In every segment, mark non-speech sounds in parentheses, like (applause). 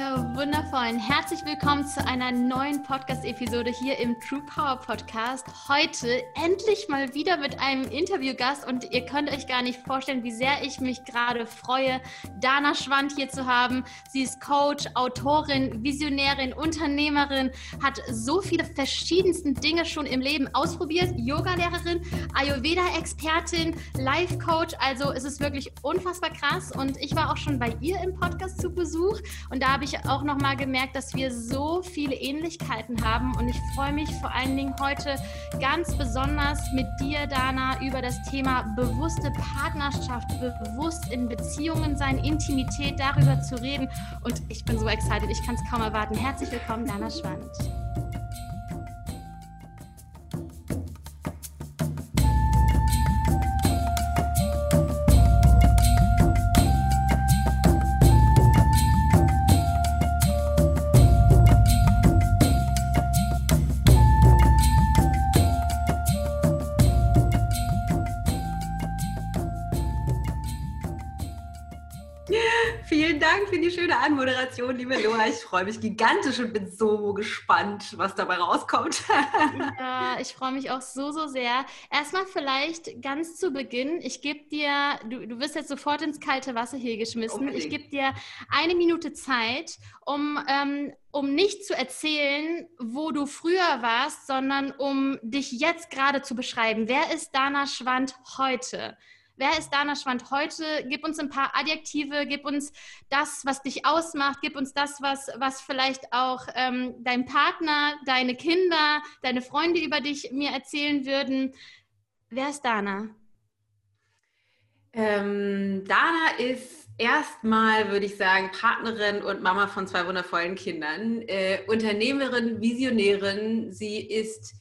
ihr Wundervollen. Herzlich willkommen zu einer neuen Podcast-Episode hier im True Power Podcast. Heute endlich mal wieder mit einem Interviewgast und ihr könnt euch gar nicht vorstellen, wie sehr ich mich gerade freue, Dana Schwand hier zu haben. Sie ist Coach, Autorin, Visionärin, Unternehmerin, hat so viele verschiedensten Dinge schon im Leben ausprobiert. Yogalehrerin, Ayurveda-Expertin, Life-Coach. Also es ist wirklich unfassbar krass und ich war auch schon bei ihr im Podcast zu Besuch und da habe ich auch noch mal gemerkt, dass wir so viele Ähnlichkeiten haben. Und ich freue mich vor allen Dingen heute ganz besonders mit dir, Dana, über das Thema bewusste Partnerschaft, bewusst in Beziehungen sein, Intimität, darüber zu reden. Und ich bin so excited, ich kann es kaum erwarten. Herzlich willkommen, Dana Schwand. Die schöne Anmoderation, liebe Loa. Ich freue mich gigantisch und bin so gespannt, was dabei rauskommt. (laughs) ja, ich freue mich auch so, so sehr. Erstmal vielleicht ganz zu Beginn, ich gebe dir, du, du wirst jetzt sofort ins kalte Wasser hier geschmissen. Unbedingt. Ich gebe dir eine Minute Zeit, um, ähm, um nicht zu erzählen, wo du früher warst, sondern um dich jetzt gerade zu beschreiben. Wer ist Dana Schwand heute? Wer ist Dana Schwand heute? Gib uns ein paar Adjektive, gib uns das, was dich ausmacht, gib uns das, was, was vielleicht auch ähm, dein Partner, deine Kinder, deine Freunde über dich mir erzählen würden. Wer ist Dana? Ähm, Dana ist erstmal, würde ich sagen, Partnerin und Mama von zwei wundervollen Kindern, äh, Unternehmerin, Visionärin. Sie ist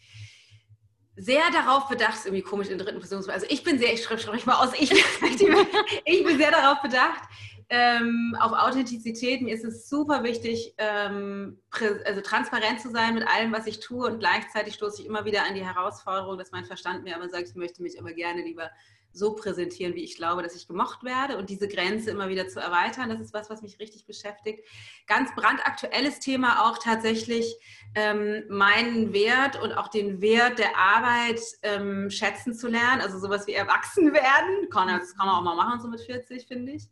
sehr darauf bedacht, ist irgendwie komisch in der dritten Person. Also ich bin sehr, ich schreibe schreib mal aus, ich, (laughs) ich bin sehr darauf bedacht, ähm, auf Authentizität. Mir ist es super wichtig, ähm, also transparent zu sein mit allem, was ich tue und gleichzeitig stoße ich immer wieder an die Herausforderung, dass mein Verstand mir aber sagt, ich möchte mich aber gerne lieber so präsentieren, wie ich glaube, dass ich gemocht werde und diese Grenze immer wieder zu erweitern. Das ist was, was mich richtig beschäftigt. Ganz brandaktuelles Thema auch tatsächlich ähm, meinen Wert und auch den Wert der Arbeit ähm, schätzen zu lernen. Also sowas wie erwachsen (laughs) werden. Kann, das kann man auch mal machen, so mit 40, finde ich.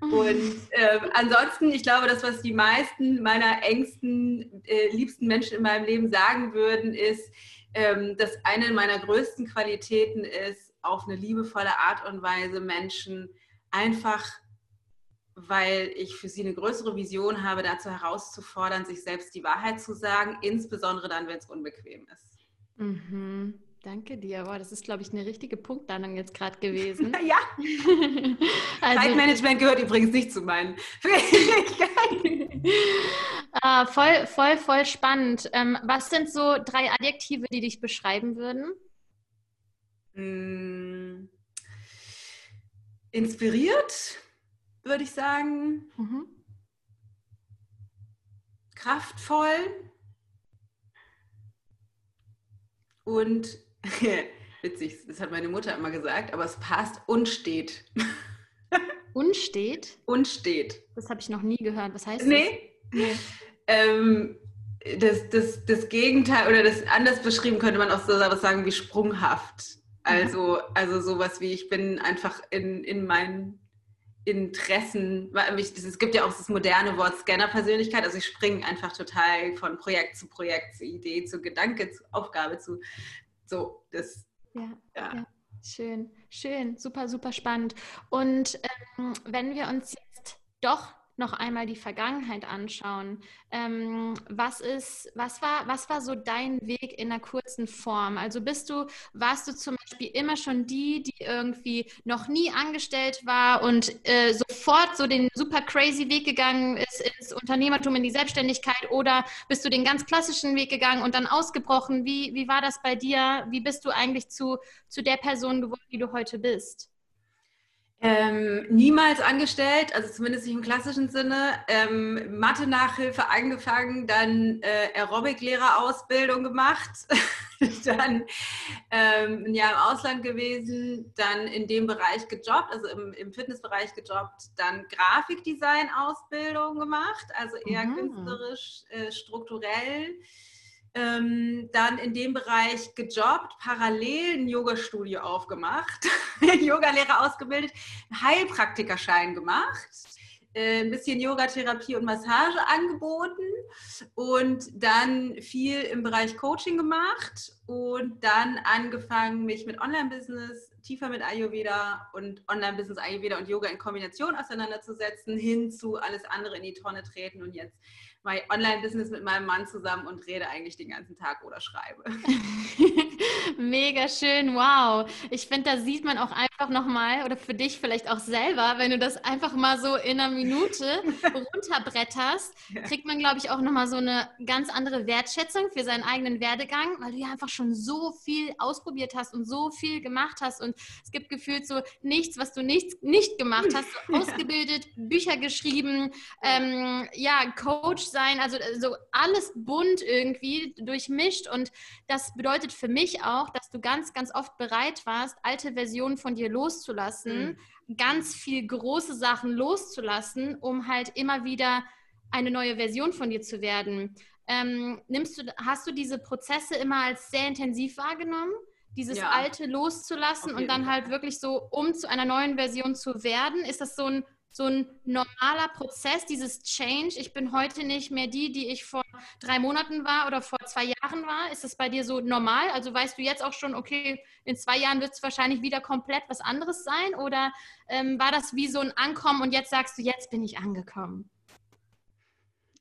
Mhm. Und äh, ansonsten, ich glaube, das, was die meisten meiner engsten, äh, liebsten Menschen in meinem Leben sagen würden, ist, ähm, dass eine meiner größten Qualitäten ist, auf eine liebevolle Art und Weise Menschen einfach, weil ich für sie eine größere Vision habe, dazu herauszufordern, sich selbst die Wahrheit zu sagen, insbesondere dann, wenn es unbequem ist. Mhm. Danke dir. Boah, das ist, glaube ich, eine richtige Punktlandung jetzt gerade gewesen. (laughs) ja. (laughs) also, Zeitmanagement gehört übrigens nicht zu meinen Fähigkeiten. (laughs) uh, voll, voll, voll spannend. Ähm, was sind so drei Adjektive, die dich beschreiben würden? Hm. inspiriert, würde ich sagen. Mhm. Kraftvoll. Und (laughs) witzig, das hat meine Mutter immer gesagt, aber es passt unstet. (laughs) Unstet? Unstet. Das habe ich noch nie gehört. Was heißt nee. das? Nee. Ähm, das, das, das Gegenteil oder das anders beschrieben könnte man auch so was sagen wie sprunghaft. Also, also sowas wie, ich bin einfach in, in meinen Interessen, es gibt ja auch das moderne Wort Scanner-Persönlichkeit, also ich springe einfach total von Projekt zu Projekt, zu Idee, zu Gedanke, zu Aufgabe, zu so, das. Ja, ja. ja. schön, schön, super, super spannend. Und ähm, wenn wir uns jetzt doch noch einmal die Vergangenheit anschauen. Ähm, was ist, was war, was war so dein Weg in einer kurzen Form? Also bist du, warst du zum Beispiel immer schon die, die irgendwie noch nie angestellt war und äh, sofort so den super crazy Weg gegangen ist ins Unternehmertum, in die Selbstständigkeit oder bist du den ganz klassischen Weg gegangen und dann ausgebrochen? Wie, wie war das bei dir? Wie bist du eigentlich zu, zu der Person geworden, die du heute bist? Ähm, niemals angestellt, also zumindest nicht im klassischen Sinne. Ähm, Mathe-Nachhilfe angefangen, dann äh, Aerobic-Lehrerausbildung gemacht. (laughs) dann ähm, ein Jahr im Ausland gewesen, dann in dem Bereich gejobbt, also im, im Fitnessbereich gejobbt, dann Grafikdesign-Ausbildung gemacht, also eher mhm. künstlerisch, äh, strukturell. Ähm, dann in dem Bereich gejobbt, parallel ein Yoga-Studio aufgemacht, (laughs) Yogalehrer ausgebildet, Heilpraktikerschein gemacht äh, ein bisschen Yoga-Therapie und Massage angeboten und dann viel im Bereich Coaching gemacht und dann angefangen, mich mit Online-Business tiefer mit Ayurveda und Online-Business Ayurveda und Yoga in Kombination auseinanderzusetzen, hin zu alles andere in die Tonne treten und jetzt mein Online-Business mit meinem Mann zusammen und rede eigentlich den ganzen Tag oder schreibe. (laughs) Mega schön, wow. Ich finde, da sieht man auch einfach nochmal, oder für dich vielleicht auch selber, wenn du das einfach mal so in einer Minute (laughs) runterbretterst, kriegt man, glaube ich, auch nochmal so eine ganz andere Wertschätzung für seinen eigenen Werdegang, weil du ja einfach schon so viel ausprobiert hast und so viel gemacht hast. Und es gibt gefühlt so nichts, was du nicht, nicht gemacht hast, so (laughs) ausgebildet, Bücher geschrieben, ähm, ja, Coach sein, also äh, so alles bunt irgendwie durchmischt. Und das bedeutet für mich auch, dass du ganz, ganz oft bereit warst, alte Versionen von dir loszulassen, mhm. ganz viel große Sachen loszulassen, um halt immer wieder eine neue Version von dir zu werden. Ähm, nimmst du, hast du diese Prozesse immer als sehr intensiv wahrgenommen? Dieses ja. Alte loszulassen und dann halt wirklich so, um zu einer neuen Version zu werden? Ist das so ein so ein normaler Prozess, dieses Change. Ich bin heute nicht mehr die, die ich vor drei Monaten war oder vor zwei Jahren war. Ist das bei dir so normal? Also weißt du jetzt auch schon, okay, in zwei Jahren wird es wahrscheinlich wieder komplett was anderes sein? Oder ähm, war das wie so ein Ankommen und jetzt sagst du, jetzt bin ich angekommen?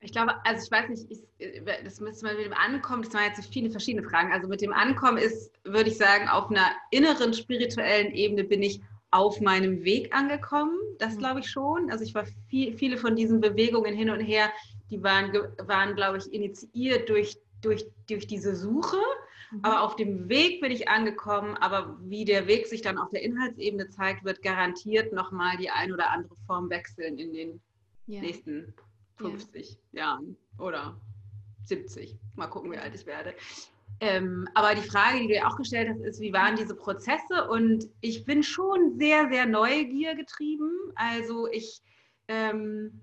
Ich glaube, also ich weiß nicht, ich, äh, das müsste man mit dem Ankommen, das waren jetzt viele verschiedene Fragen. Also mit dem Ankommen ist, würde ich sagen, auf einer inneren spirituellen Ebene bin ich auf meinem Weg angekommen. Das mhm. glaube ich schon. Also ich war viel, viele von diesen Bewegungen hin und her, die waren, waren glaube ich, initiiert durch, durch, durch diese Suche. Mhm. Aber auf dem Weg bin ich angekommen. Aber wie der Weg sich dann auf der Inhaltsebene zeigt, wird garantiert nochmal die ein oder andere Form wechseln in den ja. nächsten 50 ja. Jahren oder 70. Mal gucken, wie alt ich werde. Ähm, aber die Frage, die du ja auch gestellt hast, ist, wie waren diese Prozesse? Und ich bin schon sehr, sehr Neugier getrieben. Also ich ähm,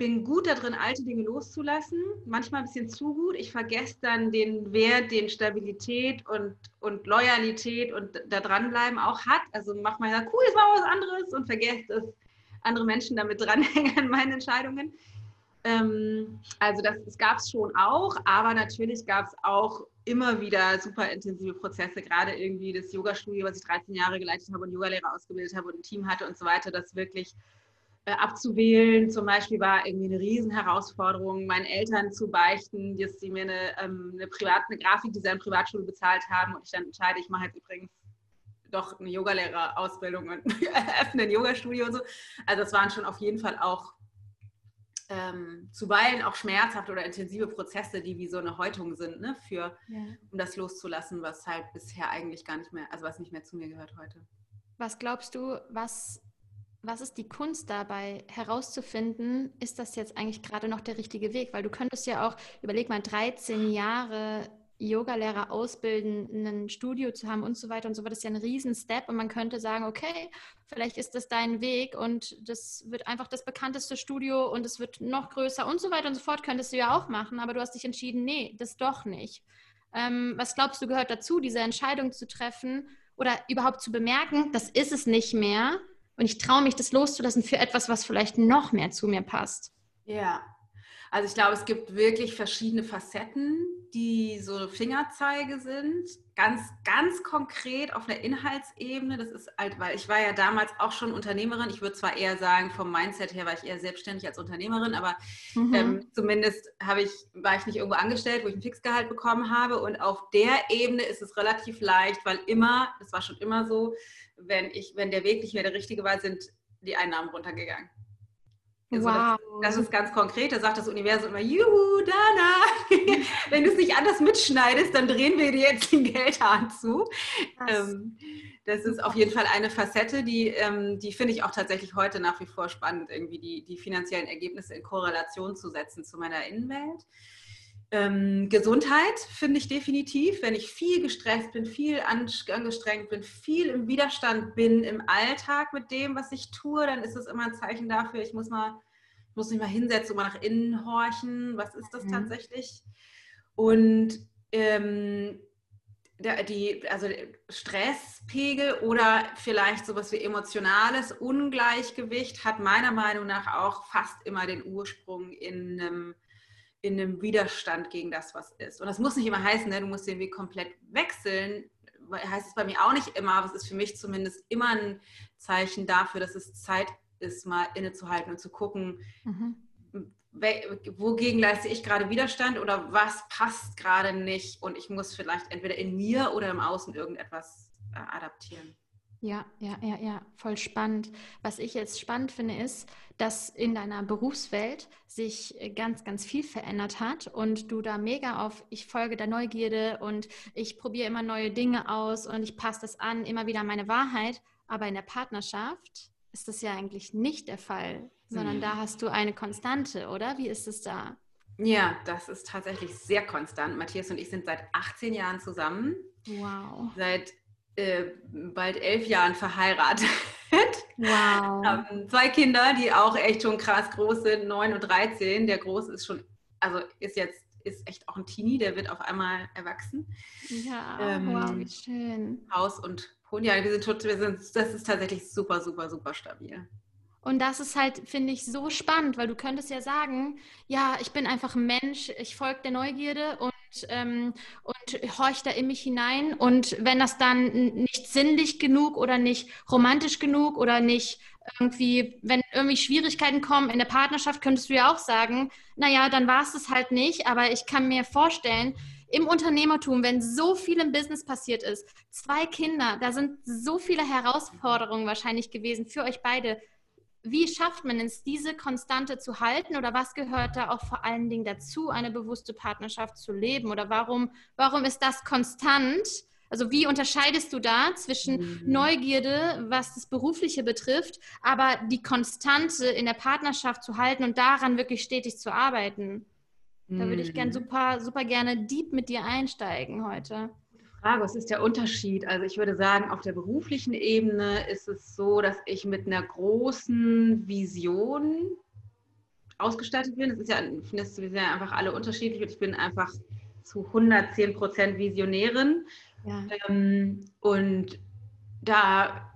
bin gut darin, alte Dinge loszulassen, manchmal ein bisschen zu gut. Ich vergesse dann den Wert, den Stabilität und, und Loyalität und da dranbleiben auch hat. Also mach mal cool, es war was anderes und vergesse, dass andere Menschen damit dranhängen an meinen Entscheidungen. Ähm, also das, das gab es schon auch, aber natürlich gab es auch immer wieder super intensive Prozesse, gerade irgendwie das Yoga-Studio, was ich 13 Jahre geleitet habe und Yogalehrer ausgebildet habe und ein Team hatte und so weiter, das wirklich äh, abzuwählen. Zum Beispiel war irgendwie eine Riesenherausforderung, meinen Eltern zu beichten, dass sie mir eine, ähm, eine, Privat-, eine Grafikdesign-Privatschule bezahlt haben und ich dann entscheide, ich mache jetzt übrigens doch eine Yogalehrerausbildung und (laughs) öffne ein Yoga-Studio und so. Also das waren schon auf jeden Fall auch ähm, zuweilen auch schmerzhafte oder intensive Prozesse, die wie so eine Häutung sind, ne, für, ja. um das loszulassen, was halt bisher eigentlich gar nicht mehr, also was nicht mehr zu mir gehört heute. Was glaubst du, was, was ist die Kunst dabei herauszufinden, ist das jetzt eigentlich gerade noch der richtige Weg? Weil du könntest ja auch, überleg mal, 13 Jahre Yogalehrer ausbilden, ein Studio zu haben und so weiter und so weiter, ist ja ein Riesen-Step und man könnte sagen, okay, vielleicht ist das dein Weg und das wird einfach das bekannteste Studio und es wird noch größer und so weiter und so fort, könntest du ja auch machen, aber du hast dich entschieden, nee, das doch nicht. Ähm, was glaubst du gehört dazu, diese Entscheidung zu treffen oder überhaupt zu bemerken, das ist es nicht mehr und ich traue mich, das loszulassen für etwas, was vielleicht noch mehr zu mir passt? Ja, also ich glaube, es gibt wirklich verschiedene Facetten, die so Fingerzeige sind. Ganz, ganz konkret auf der Inhaltsebene. Das ist halt, weil ich war ja damals auch schon Unternehmerin. Ich würde zwar eher sagen, vom Mindset her war ich eher selbstständig als Unternehmerin, aber mhm. ähm, zumindest habe ich, war ich nicht irgendwo angestellt, wo ich ein Fixgehalt bekommen habe. Und auf der Ebene ist es relativ leicht, weil immer, das war schon immer so, wenn ich, wenn der Weg nicht mehr der richtige war, sind die Einnahmen runtergegangen. Also wow. Das, das, ist ganz konkret. Da sagt das Universum immer, juhu, Dana, (laughs) wenn du es nicht anders mitschneidest, dann drehen wir dir jetzt den Geldhahn zu. Ähm, das ist auf jeden Fall eine Facette, die, ähm, die finde ich auch tatsächlich heute nach wie vor spannend, irgendwie die, die finanziellen Ergebnisse in Korrelation zu setzen zu meiner Innenwelt. Ähm, Gesundheit finde ich definitiv. Wenn ich viel gestresst bin, viel angestrengt bin, viel im Widerstand bin im Alltag mit dem, was ich tue, dann ist das immer ein Zeichen dafür, ich muss mal, muss mich mal hinsetzen und mal nach innen horchen. Was ist das mhm. tatsächlich? Und ähm, die, also Stresspegel oder vielleicht sowas wie emotionales Ungleichgewicht hat meiner Meinung nach auch fast immer den Ursprung in einem in einem Widerstand gegen das, was ist. Und das muss nicht immer heißen, ne? du musst den Weg komplett wechseln. Heißt es bei mir auch nicht immer, aber es ist für mich zumindest immer ein Zeichen dafür, dass es Zeit ist, mal innezuhalten und zu gucken, mhm. wogegen leiste ich gerade Widerstand oder was passt gerade nicht und ich muss vielleicht entweder in mir oder im Außen irgendetwas äh, adaptieren. Ja, ja, ja, ja, voll spannend. Was ich jetzt spannend finde, ist, dass in deiner Berufswelt sich äh, ganz, ganz viel verändert hat und du da mega auf, ich folge der Neugierde und ich probiere immer neue Dinge aus und ich passe das an, immer wieder meine Wahrheit. Aber in der Partnerschaft ist das ja eigentlich nicht der Fall, sondern mhm. da hast du eine Konstante, oder? Wie ist es da? Ja, das ist tatsächlich sehr konstant. Matthias und ich sind seit 18 Jahren zusammen. Wow. Seit äh, bald elf Jahren verheiratet. (laughs) Wow. haben zwei Kinder, die auch echt schon krass groß sind, neun und 13. Der Große ist schon, also ist jetzt, ist echt auch ein Teenie, der wird auf einmal erwachsen. Ja, ähm, wow, wie schön. Haus und Hund, ja, wir sind, wir sind, das ist tatsächlich super, super, super stabil. Und das ist halt, finde ich, so spannend, weil du könntest ja sagen, ja, ich bin einfach ein Mensch, ich folge der Neugierde und ähm, und horcht da in mich hinein. Und wenn das dann nicht sinnlich genug oder nicht romantisch genug oder nicht irgendwie, wenn irgendwie Schwierigkeiten kommen in der Partnerschaft, könntest du ja auch sagen, naja, dann war es das halt nicht. Aber ich kann mir vorstellen, im Unternehmertum, wenn so viel im Business passiert ist, zwei Kinder, da sind so viele Herausforderungen wahrscheinlich gewesen für euch beide wie schafft man es, diese Konstante zu halten oder was gehört da auch vor allen Dingen dazu, eine bewusste Partnerschaft zu leben oder warum, warum ist das konstant? Also wie unterscheidest du da zwischen mhm. Neugierde, was das Berufliche betrifft, aber die Konstante in der Partnerschaft zu halten und daran wirklich stetig zu arbeiten? Da würde ich gern mhm. super, super gerne deep mit dir einsteigen heute. Frage, was ist der Unterschied? Also ich würde sagen, auf der beruflichen Ebene ist es so, dass ich mit einer großen Vision ausgestattet bin. Das ist ja, wir sind ja einfach alle unterschiedlich und ich bin einfach zu 110 Prozent Visionärin. Ja. Ähm, und da,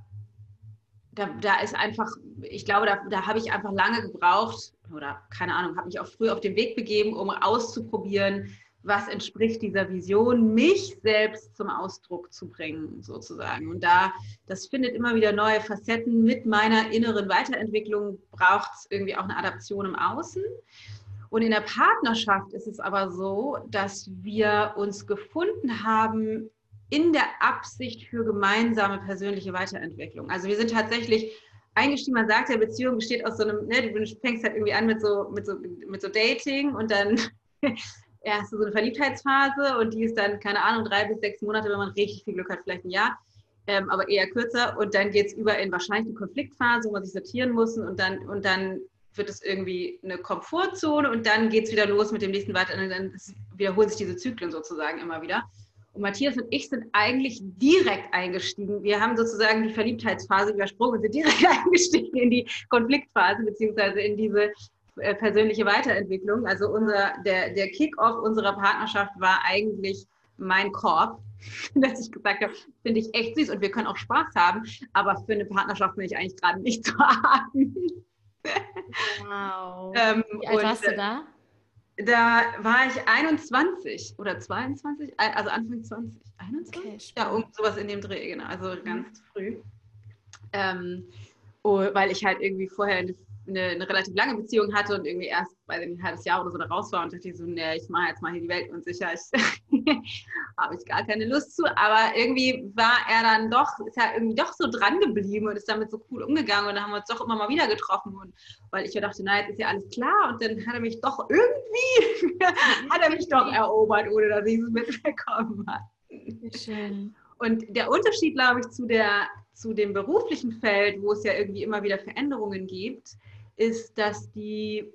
da, da ist einfach, ich glaube, da, da habe ich einfach lange gebraucht oder keine Ahnung, habe mich auch früh auf den Weg begeben, um auszuprobieren, was entspricht dieser Vision, mich selbst zum Ausdruck zu bringen, sozusagen. Und da, das findet immer wieder neue Facetten. Mit meiner inneren Weiterentwicklung braucht es irgendwie auch eine Adaption im Außen. Und in der Partnerschaft ist es aber so, dass wir uns gefunden haben in der Absicht für gemeinsame persönliche Weiterentwicklung. Also wir sind tatsächlich eingestiegen, man sagt ja, Beziehung besteht aus so einem, ne, du fängst halt irgendwie an mit so, mit so, mit so Dating und dann erst so eine Verliebtheitsphase und die ist dann, keine Ahnung, drei bis sechs Monate, wenn man richtig viel Glück hat, vielleicht ein Jahr, ähm, aber eher kürzer. Und dann geht es über in wahrscheinlich eine Konfliktphase, wo man sich sortieren muss und dann, und dann wird es irgendwie eine Komfortzone und dann geht es wieder los mit dem nächsten weiter und dann wiederholen sich diese Zyklen sozusagen immer wieder. Und Matthias und ich sind eigentlich direkt eingestiegen. Wir haben sozusagen die Verliebtheitsphase übersprungen und sind direkt (laughs) eingestiegen in die Konfliktphase, beziehungsweise in diese äh, persönliche Weiterentwicklung. Also unser, der, der Kick-off unserer Partnerschaft war eigentlich mein Korb, (laughs) dass ich gesagt habe, finde ich echt süß und wir können auch Spaß haben, aber für eine Partnerschaft bin ich eigentlich gerade nicht (laughs) zu haben. Wow. ähm, Wie alt warst du äh, da? Da war ich 21 oder 22, also Anfang 20, 21? Okay, ja, um sowas in dem Dreh, genau, also mhm. ganz früh. Ähm, oh, weil ich halt irgendwie vorher eine eine, eine, relativ lange Beziehung hatte und irgendwie erst bei ein halbes Jahr oder so da raus war und dachte ich so, nee, ich mache jetzt mal hier die Welt unsicher. Ich (laughs) habe ich gar keine Lust zu. Aber irgendwie war er dann doch, ist er irgendwie doch so dran geblieben und ist damit so cool umgegangen und dann haben wir uns doch immer mal wieder getroffen. Und weil ich ja dachte, na, jetzt ist ja alles klar. Und dann hat er mich doch irgendwie, (laughs) hat er mich doch erobert, ohne dass ich es mitbekommen habe. Schön. Und der Unterschied, glaube ich, zu, der, zu dem beruflichen Feld, wo es ja irgendwie immer wieder Veränderungen gibt, ist, dass die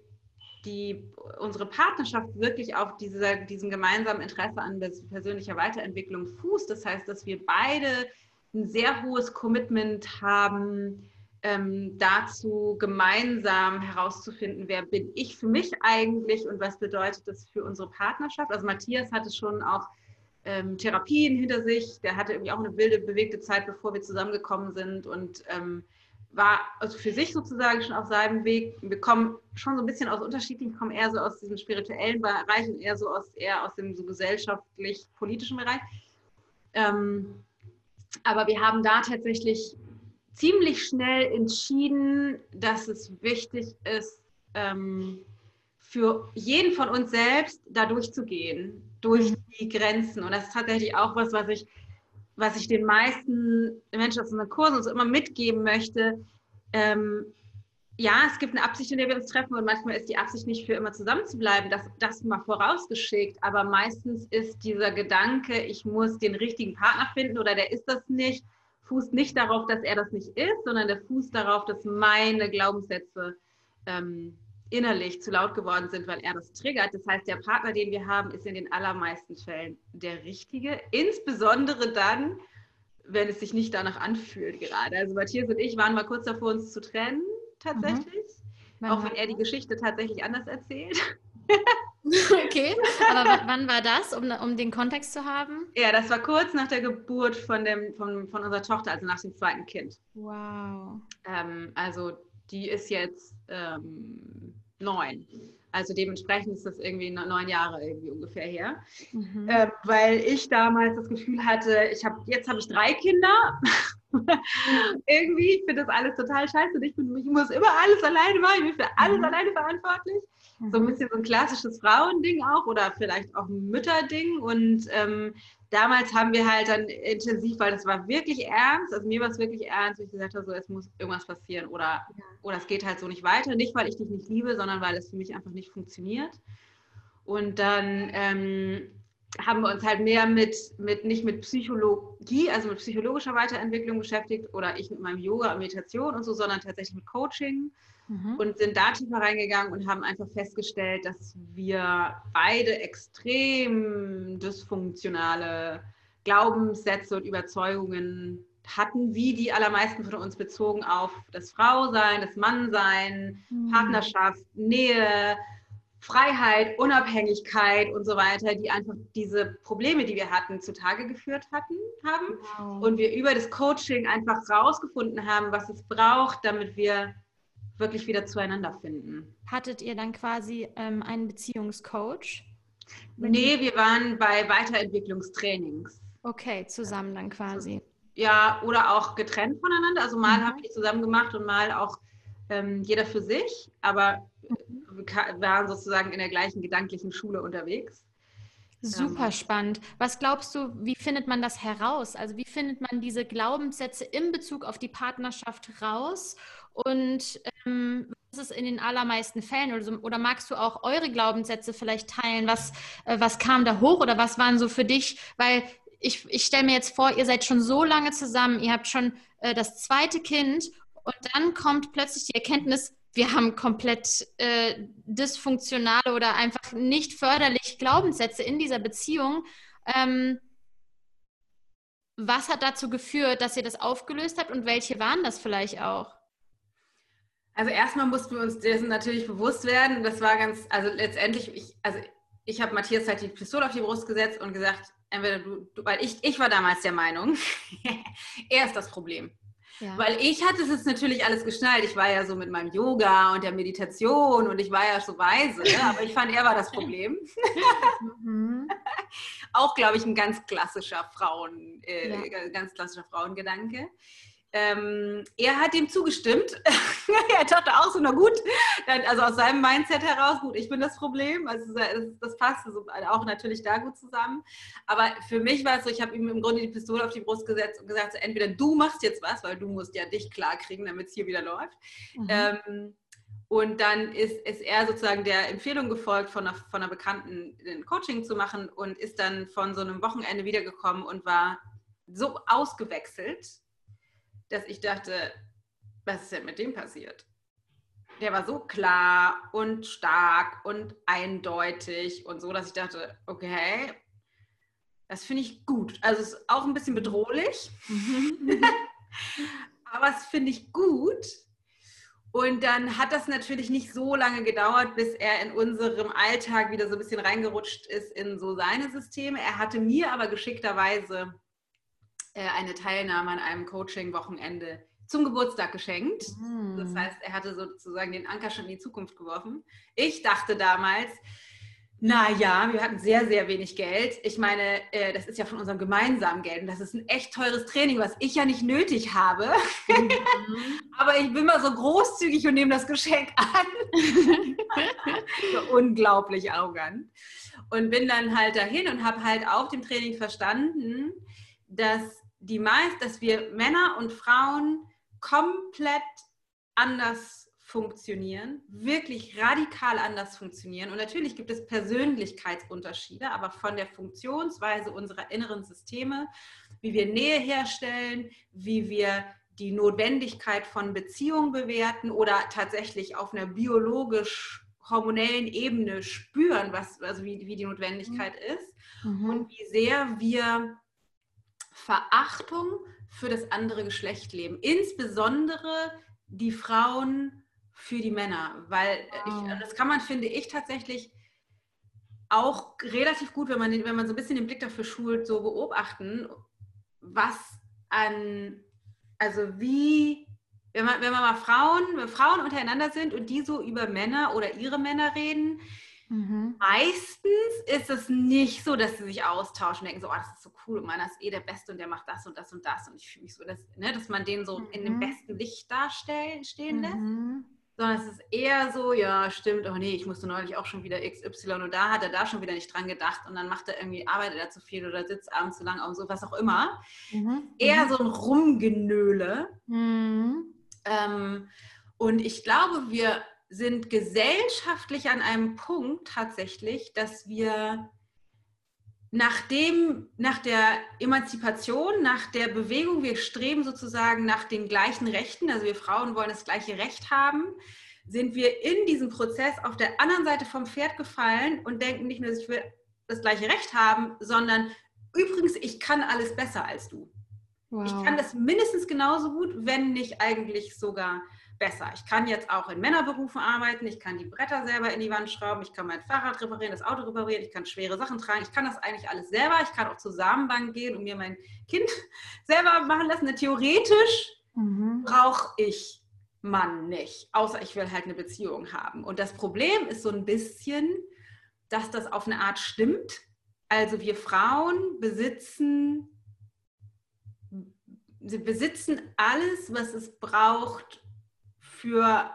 die, unsere Partnerschaft wirklich auf dieser, diesem gemeinsamen Interesse an persönlicher Weiterentwicklung fußt. Das heißt, dass wir beide ein sehr hohes Commitment haben, ähm, dazu gemeinsam herauszufinden, wer bin ich für mich eigentlich und was bedeutet das für unsere Partnerschaft. Also Matthias hatte schon auch ähm, Therapien hinter sich, der hatte irgendwie auch eine wilde, bewegte Zeit, bevor wir zusammengekommen sind und ähm, war also für sich sozusagen schon auf seinem Weg. Wir kommen schon so ein bisschen aus unterschiedlichen, kommen eher so aus diesem spirituellen Bereich und eher so aus, eher aus dem so gesellschaftlich-politischen Bereich. Ähm, aber wir haben da tatsächlich ziemlich schnell entschieden, dass es wichtig ist, ähm, für jeden von uns selbst da durchzugehen, durch die Grenzen. Und das ist tatsächlich auch was, was ich was ich den meisten Menschen aus unseren Kursen uns immer mitgeben möchte, ähm, ja, es gibt eine Absicht, in der wir uns treffen und manchmal ist die Absicht nicht für immer zusammen zu bleiben, das, das mal vorausgeschickt, aber meistens ist dieser Gedanke, ich muss den richtigen Partner finden oder der ist das nicht, fußt nicht darauf, dass er das nicht ist, sondern der fußt darauf, dass meine Glaubenssätze ähm, innerlich zu laut geworden sind, weil er das triggert. Das heißt, der Partner, den wir haben, ist in den allermeisten Fällen der richtige. Insbesondere dann, wenn es sich nicht danach anfühlt gerade. Also Matthias und ich waren mal kurz davor, uns zu trennen, tatsächlich. Mhm. Auch wenn er die Geschichte tatsächlich anders erzählt. (laughs) okay, aber (laughs) wann war das, um, um den Kontext zu haben? Ja, das war kurz nach der Geburt von, dem, von, von unserer Tochter, also nach dem zweiten Kind. Wow. Ähm, also die ist jetzt ähm, neun. Also dementsprechend ist das irgendwie neun Jahre irgendwie ungefähr her. Mhm. Ähm, weil ich damals das Gefühl hatte, ich habe jetzt habe ich drei Kinder. (laughs) irgendwie, ich finde das alles total scheiße. Ich, bin, ich muss immer alles alleine machen, ich bin für alles mhm. alleine verantwortlich. So ein bisschen so ein klassisches Frauending auch oder vielleicht auch ein Mütterding. Und ähm, damals haben wir halt dann intensiv, weil das war wirklich ernst, also mir war es wirklich ernst, ich gesagt habe, so, es muss irgendwas passieren oder, ja. oder es geht halt so nicht weiter. Nicht, weil ich dich nicht liebe, sondern weil es für mich einfach nicht funktioniert. Und dann ähm, haben wir uns halt mehr mit, mit, nicht mit Psychologie, also mit psychologischer Weiterentwicklung beschäftigt oder ich mit meinem Yoga und Meditation und so, sondern tatsächlich mit Coaching mhm. und sind da tiefer reingegangen und haben einfach festgestellt, dass wir beide extrem dysfunktionale Glaubenssätze und Überzeugungen hatten, wie die allermeisten von uns bezogen auf das Frausein, das Mannsein, mhm. Partnerschaft, Nähe, Freiheit, Unabhängigkeit und so weiter, die einfach diese Probleme, die wir hatten, zutage geführt hatten, haben. Wow. Und wir über das Coaching einfach rausgefunden haben, was es braucht, damit wir wirklich wieder zueinander finden. Hattet ihr dann quasi ähm, einen Beziehungscoach? Nee, wir waren bei Weiterentwicklungstrainings. Okay, zusammen dann quasi. Ja, oder auch getrennt voneinander. Also mal mhm. haben wir zusammen gemacht und mal auch ähm, jeder für sich, aber mhm. Waren sozusagen in der gleichen gedanklichen Schule unterwegs. Super ähm. spannend. Was glaubst du, wie findet man das heraus? Also wie findet man diese Glaubenssätze in Bezug auf die Partnerschaft raus? Und ähm, was ist in den allermeisten Fällen? Oder, so, oder, magst du auch eure Glaubenssätze vielleicht teilen? Was, äh, was kam da hoch oder was waren so für dich? Weil ich, ich stelle mir jetzt vor, ihr seid schon so lange zusammen, ihr habt schon äh, das zweite Kind und dann kommt plötzlich die Erkenntnis, wir haben komplett äh, dysfunktionale oder einfach nicht förderlich Glaubenssätze in dieser Beziehung. Ähm, was hat dazu geführt, dass ihr das aufgelöst habt und welche waren das vielleicht auch? Also erstmal mussten wir uns dessen natürlich bewusst werden. Das war ganz, also letztendlich, ich, also ich habe Matthias halt die Pistole auf die Brust gesetzt und gesagt, entweder du, du weil ich, ich war damals der Meinung, (laughs) er ist das Problem. Ja. Weil ich hatte es natürlich alles geschnallt. Ich war ja so mit meinem Yoga und der Meditation und ich war ja so weise, ne? aber ich fand, er war das Problem. (laughs) mhm. Auch, glaube ich, ein ganz klassischer Frauen, äh, ja. ganz klassischer Frauengedanke. Ähm, er hat dem zugestimmt. (laughs) er dachte auch so, na gut, also aus seinem Mindset heraus, gut, ich bin das Problem. Also das passt auch natürlich da gut zusammen. Aber für mich war es so, ich habe ihm im Grunde die Pistole auf die Brust gesetzt und gesagt, so, entweder du machst jetzt was, weil du musst ja dich klar kriegen, damit es hier wieder läuft. Mhm. Ähm, und dann ist, ist er sozusagen der Empfehlung gefolgt, von einer, von einer Bekannten ein Coaching zu machen und ist dann von so einem Wochenende wiedergekommen und war so ausgewechselt, dass ich dachte, was ist denn mit dem passiert? der war so klar und stark und eindeutig und so, dass ich dachte, okay, das finde ich gut. Also es ist auch ein bisschen bedrohlich, mhm. (laughs) aber es finde ich gut. Und dann hat das natürlich nicht so lange gedauert, bis er in unserem Alltag wieder so ein bisschen reingerutscht ist in so seine Systeme. Er hatte mir aber geschickterweise eine Teilnahme an einem Coaching-Wochenende zum Geburtstag geschenkt. Mhm. Das heißt, er hatte sozusagen den Anker schon in die Zukunft geworfen. Ich dachte damals, naja, wir hatten sehr, sehr wenig Geld. Ich meine, äh, das ist ja von unserem gemeinsamen Geld und das ist ein echt teures Training, was ich ja nicht nötig habe. Mhm. (laughs) Aber ich bin mal so großzügig und nehme das Geschenk an. (laughs) so unglaublich arrogant. Und bin dann halt dahin und habe halt auf dem Training verstanden, dass die meist, dass wir Männer und Frauen komplett anders funktionieren, wirklich radikal anders funktionieren. Und natürlich gibt es Persönlichkeitsunterschiede, aber von der Funktionsweise unserer inneren Systeme, wie wir Nähe herstellen, wie wir die Notwendigkeit von Beziehungen bewerten oder tatsächlich auf einer biologisch hormonellen Ebene spüren, was, also wie, wie die Notwendigkeit mhm. ist mhm. und wie sehr wir Verachtung für das andere Geschlecht leben. Insbesondere die Frauen für die Männer, weil wow. ich, das kann man, finde ich, tatsächlich auch relativ gut, wenn man, wenn man so ein bisschen den Blick dafür schult, so beobachten, was an, also wie, wenn man, wenn man mal Frauen, wenn Frauen untereinander sind und die so über Männer oder ihre Männer reden, mhm. meistens ist es nicht so, dass sie sich austauschen und denken so, oh, das ist so cool und meiner ist eh der Beste und der macht das und das und das und ich fühle mich so, dass, ne, dass man den so mhm. in dem mhm. besten Licht darstellen stehen lässt. Mhm sondern es ist eher so, ja, stimmt, oh nee, ich musste neulich auch schon wieder XY und da hat er da schon wieder nicht dran gedacht und dann macht er irgendwie, arbeitet er zu viel oder sitzt abends zu lang und so, was auch immer. Mhm. Eher so ein Rumgenöle. Ähm, und ich glaube, wir sind gesellschaftlich an einem Punkt tatsächlich, dass wir nachdem, nach der Emanzipation, nach der Bewegung, wir streben sozusagen nach den gleichen Rechten, also wir Frauen wollen das gleiche Recht haben, sind wir in diesem Prozess auf der anderen Seite vom Pferd gefallen und denken nicht nur, ich will das gleiche Recht haben, sondern übrigens, ich kann alles besser als du. Wow. Ich kann das mindestens genauso gut, wenn nicht eigentlich sogar besser. Ich kann jetzt auch in Männerberufen arbeiten, ich kann die Bretter selber in die Wand schrauben, ich kann mein Fahrrad reparieren, das Auto reparieren, ich kann schwere Sachen tragen, ich kann das eigentlich alles selber, ich kann auch zur Samenbank gehen und mir mein Kind (laughs) selber machen lassen. Theoretisch mhm. brauche ich Mann nicht, außer ich will halt eine Beziehung haben. Und das Problem ist so ein bisschen, dass das auf eine Art stimmt. Also wir Frauen besitzen, sie besitzen alles, was es braucht, für,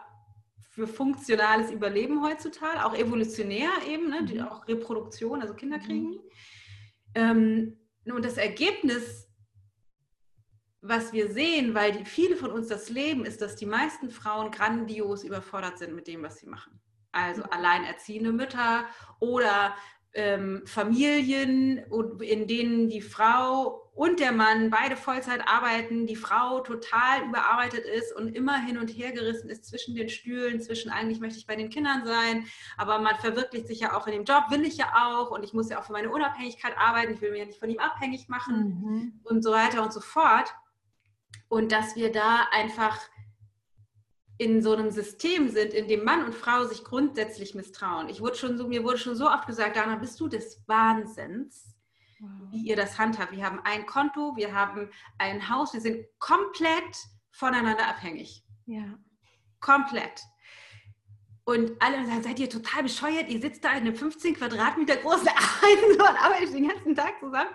für funktionales Überleben heutzutage, auch evolutionär eben, ne? Die, mhm. auch Reproduktion, also Kinder kriegen. Mhm. Ähm, und das Ergebnis, was wir sehen, weil die, viele von uns das leben, ist, dass die meisten Frauen grandios überfordert sind mit dem, was sie machen. Also mhm. alleinerziehende Mütter oder ähm, Familien, in denen die Frau und der Mann beide Vollzeit arbeiten, die Frau total überarbeitet ist und immer hin und her gerissen ist zwischen den Stühlen, zwischen eigentlich möchte ich bei den Kindern sein, aber man verwirklicht sich ja auch in dem Job, will ich ja auch und ich muss ja auch für meine Unabhängigkeit arbeiten, ich will mich ja nicht von ihm abhängig machen mhm. und so weiter und so fort. Und dass wir da einfach in so einem System sind, in dem Mann und Frau sich grundsätzlich misstrauen. Ich wurde schon so, mir wurde schon so oft gesagt, Dana, bist du des Wahnsinns? Wie ihr das handhabt. Wir haben ein Konto, wir haben ein Haus, wir sind komplett voneinander abhängig. Ja. Komplett. Und alle sagen, seid ihr total bescheuert? Ihr sitzt da in einem 15 Quadratmeter großen (laughs) Eisenbahn und arbeitet den ganzen Tag zusammen.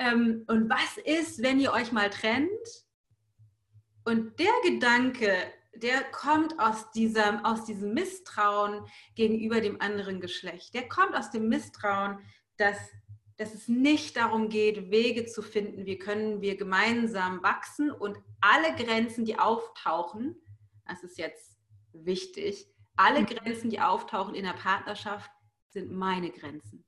Ähm, und was ist, wenn ihr euch mal trennt? Und der Gedanke, der kommt aus diesem, aus diesem Misstrauen gegenüber dem anderen Geschlecht. Der kommt aus dem Misstrauen, dass dass es nicht darum geht, Wege zu finden, wie können wir gemeinsam wachsen und alle Grenzen, die auftauchen, das ist jetzt wichtig, alle mhm. Grenzen, die auftauchen in der Partnerschaft, sind meine Grenzen.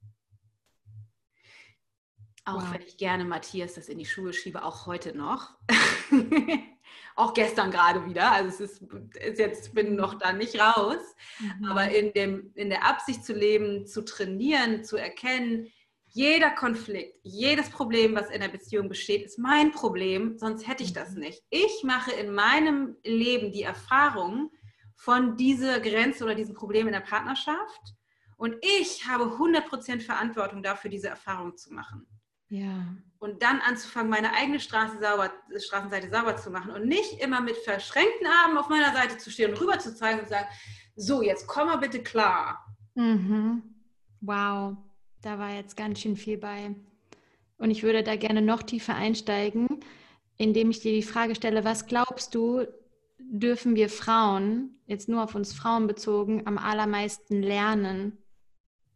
Auch wow. wenn ich gerne Matthias das in die Schuhe schiebe, auch heute noch. (laughs) auch gestern gerade wieder. Also es ist, ist jetzt, bin noch da nicht raus. Mhm. Aber in, dem, in der Absicht zu leben, zu trainieren, zu erkennen, jeder Konflikt, jedes Problem, was in der Beziehung besteht, ist mein Problem, sonst hätte ich das mhm. nicht. Ich mache in meinem Leben die Erfahrung von dieser Grenze oder diesem Problem in der Partnerschaft und ich habe 100% Verantwortung dafür, diese Erfahrung zu machen. Ja. Und dann anzufangen, meine eigene Straße sauber, Straßenseite sauber zu machen und nicht immer mit verschränkten Armen auf meiner Seite zu stehen und rüber zu zeigen und sagen, so, jetzt komm mal bitte klar. Mhm. Wow, da war jetzt ganz schön viel bei. Und ich würde da gerne noch tiefer einsteigen, indem ich dir die Frage stelle, was glaubst du, dürfen wir Frauen, jetzt nur auf uns Frauen bezogen, am allermeisten lernen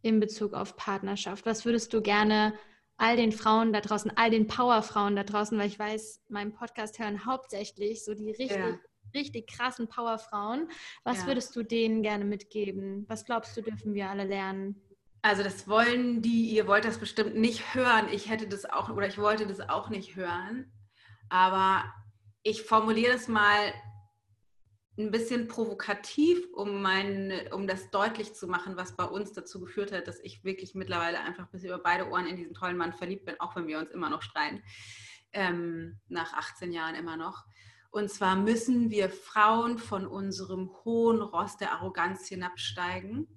in Bezug auf Partnerschaft? Was würdest du gerne all den Frauen da draußen, all den Powerfrauen da draußen, weil ich weiß, meinen Podcast hören hauptsächlich so die richtig, ja. richtig krassen Powerfrauen. Was ja. würdest du denen gerne mitgeben? Was glaubst du, dürfen wir alle lernen? Also das wollen die, ihr wollt das bestimmt nicht hören. Ich hätte das auch oder ich wollte das auch nicht hören. Aber ich formuliere es mal ein bisschen provokativ, um, mein, um das deutlich zu machen, was bei uns dazu geführt hat, dass ich wirklich mittlerweile einfach bis über beide Ohren in diesen tollen Mann verliebt bin, auch wenn wir uns immer noch streiten, ähm, nach 18 Jahren immer noch. Und zwar müssen wir Frauen von unserem hohen Ross der Arroganz hinabsteigen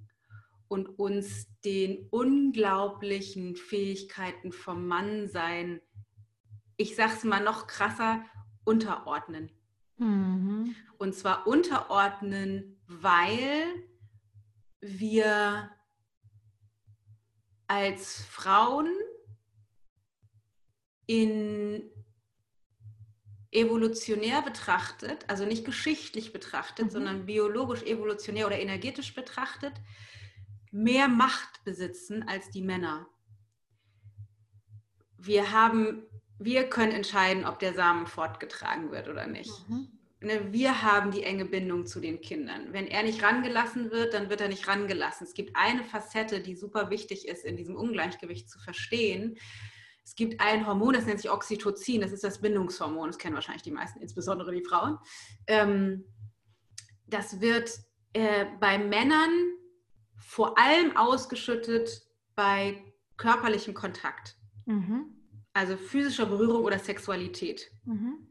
und uns den unglaublichen Fähigkeiten vom Mannsein, ich sag's mal noch krasser, unterordnen. Mhm. Und zwar unterordnen, weil wir als Frauen in evolutionär betrachtet, also nicht geschichtlich betrachtet, mhm. sondern biologisch evolutionär oder energetisch betrachtet, mehr Macht besitzen als die Männer. Wir haben wir können entscheiden, ob der Samen fortgetragen wird oder nicht. Mhm. Ne, wir haben die enge Bindung zu den Kindern. Wenn er nicht rangelassen wird, dann wird er nicht rangelassen. Es gibt eine Facette, die super wichtig ist, in diesem Ungleichgewicht zu verstehen. Es gibt ein Hormon, das nennt sich Oxytocin, das ist das Bindungshormon, das kennen wahrscheinlich die meisten, insbesondere die Frauen. Ähm, das wird äh, bei Männern vor allem ausgeschüttet bei körperlichem Kontakt. Mhm also physischer Berührung oder Sexualität. Mhm.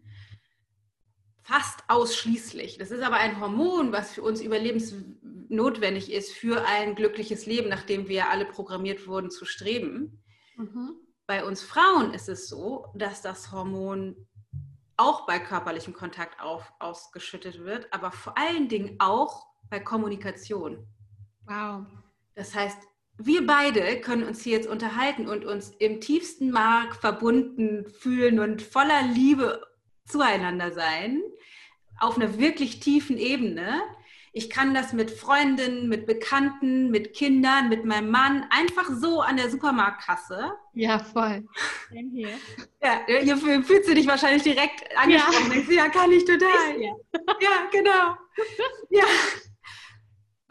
Fast ausschließlich. Das ist aber ein Hormon, was für uns überlebensnotwendig ist für ein glückliches Leben, nachdem wir alle programmiert wurden zu streben. Mhm. Bei uns Frauen ist es so, dass das Hormon auch bei körperlichem Kontakt auf, ausgeschüttet wird, aber vor allen Dingen auch bei Kommunikation. Wow. Das heißt, wir beide können uns hier jetzt unterhalten und uns im tiefsten Mark verbunden fühlen und voller Liebe zueinander sein, auf einer wirklich tiefen Ebene. Ich kann das mit Freundinnen, mit Bekannten, mit Kindern, mit meinem Mann einfach so an der Supermarktkasse. Ja, voll. ja, ihr fühlt sich wahrscheinlich direkt angesprochen. Ja, ja kann ich total. Ja, ja genau. Ja.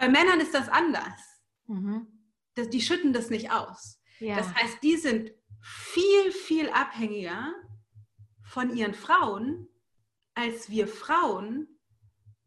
Bei Männern ist das anders. Mhm das, die schütten das nicht aus. Ja. Das heißt, die sind viel, viel abhängiger von ihren Frauen als wir Frauen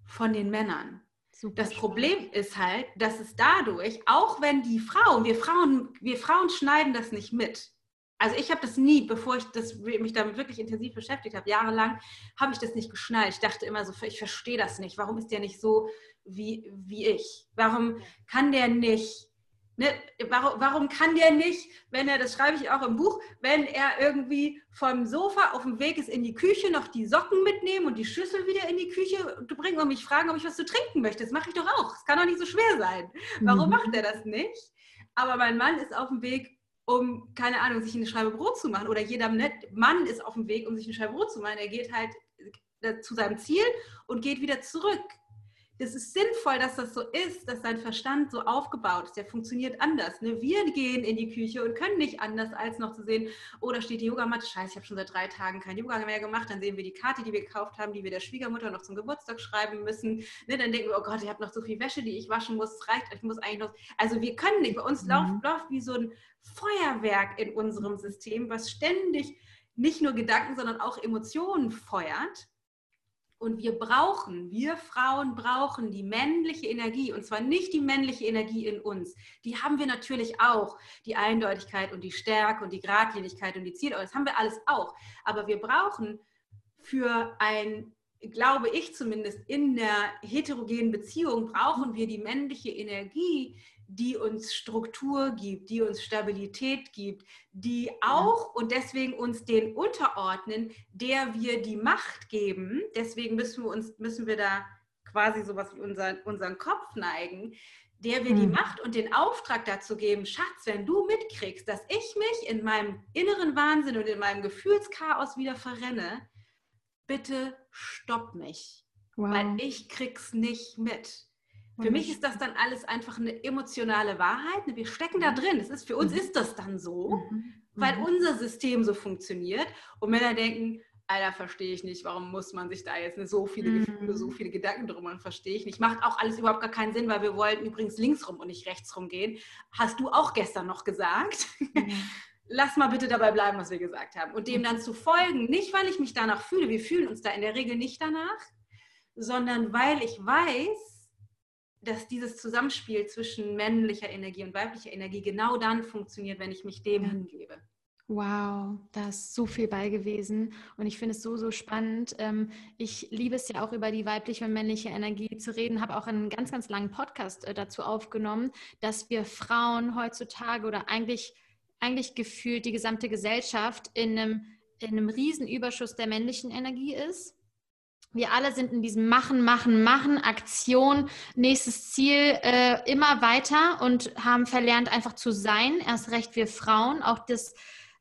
von den Männern. Super das Problem ist halt, dass es dadurch, auch wenn die Frauen, wir Frauen, wir Frauen schneiden das nicht mit. Also ich habe das nie, bevor ich das, mich damit wirklich intensiv beschäftigt habe, jahrelang, habe ich das nicht geschnallt. Ich dachte immer so, ich verstehe das nicht. Warum ist der nicht so wie, wie ich? Warum kann der nicht Ne, warum, warum, kann der nicht, wenn er, das schreibe ich auch im Buch, wenn er irgendwie vom Sofa auf dem Weg ist in die Küche, noch die Socken mitnehmen und die Schüssel wieder in die Küche bringen und mich fragen, ob ich was zu trinken möchte? Das mache ich doch auch. Das kann doch nicht so schwer sein. Warum mhm. macht er das nicht? Aber mein Mann ist auf dem Weg, um, keine Ahnung, sich eine Scheibe Brot zu machen. Oder jeder Mann ist auf dem Weg, um sich eine Scheibe Brot zu machen. Er geht halt äh, zu seinem Ziel und geht wieder zurück das ist sinnvoll, dass das so ist, dass dein Verstand so aufgebaut ist. Der funktioniert anders. Ne? Wir gehen in die Küche und können nicht anders, als noch zu sehen, oh, da steht die Yogamatte. Scheiße, ich habe schon seit drei Tagen kein Yoga mehr gemacht. Dann sehen wir die Karte, die wir gekauft haben, die wir der Schwiegermutter noch zum Geburtstag schreiben müssen. Ne? Dann denken wir, oh Gott, ich habe noch so viel Wäsche, die ich waschen muss. Es reicht, ich muss eigentlich noch. Also wir können nicht. Bei uns mhm. läuft, läuft wie so ein Feuerwerk in unserem System, was ständig nicht nur Gedanken, sondern auch Emotionen feuert. Und wir brauchen, wir Frauen brauchen die männliche Energie. Und zwar nicht die männliche Energie in uns. Die haben wir natürlich auch. Die Eindeutigkeit und die Stärke und die Gradlinigkeit und die Ziele. Das haben wir alles auch. Aber wir brauchen für ein, glaube ich zumindest, in der heterogenen Beziehung brauchen wir die männliche Energie, die uns Struktur gibt, die uns Stabilität gibt, die auch und deswegen uns den unterordnen, der wir die Macht geben. Deswegen müssen wir uns, müssen wir da quasi sowas wie unseren, unseren Kopf neigen, der wir die hm. Macht und den Auftrag dazu geben, Schatz, wenn du mitkriegst, dass ich mich in meinem inneren Wahnsinn und in meinem Gefühlschaos wieder verrenne, bitte stopp mich, wow. weil ich krieg's nicht mit. Für mich ist das dann alles einfach eine emotionale Wahrheit. Wir stecken da drin. Es ist, für uns mhm. ist das dann so, mhm. weil mhm. unser System so funktioniert. Und Männer denken, Alter, verstehe ich nicht, warum muss man sich da jetzt so viele Gefühle, so viele Gedanken drum machen, verstehe ich nicht. Macht auch alles überhaupt gar keinen Sinn, weil wir wollten übrigens links rum und nicht rechts rum gehen. Hast du auch gestern noch gesagt. (laughs) Lass mal bitte dabei bleiben, was wir gesagt haben. Und dem dann zu folgen, nicht weil ich mich danach fühle, wir fühlen uns da in der Regel nicht danach, sondern weil ich weiß, dass dieses Zusammenspiel zwischen männlicher Energie und weiblicher Energie genau dann funktioniert, wenn ich mich dem ja. hingebe. Wow, da ist so viel bei gewesen und ich finde es so, so spannend. Ähm, ich liebe es ja auch über die weibliche und männliche Energie zu reden, habe auch einen ganz, ganz langen Podcast äh, dazu aufgenommen, dass wir Frauen heutzutage oder eigentlich, eigentlich gefühlt die gesamte Gesellschaft in einem, in einem Riesenüberschuss der männlichen Energie ist wir alle sind in diesem Machen, Machen, Machen, Aktion, nächstes Ziel äh, immer weiter und haben verlernt, einfach zu sein. Erst recht wir Frauen. Auch das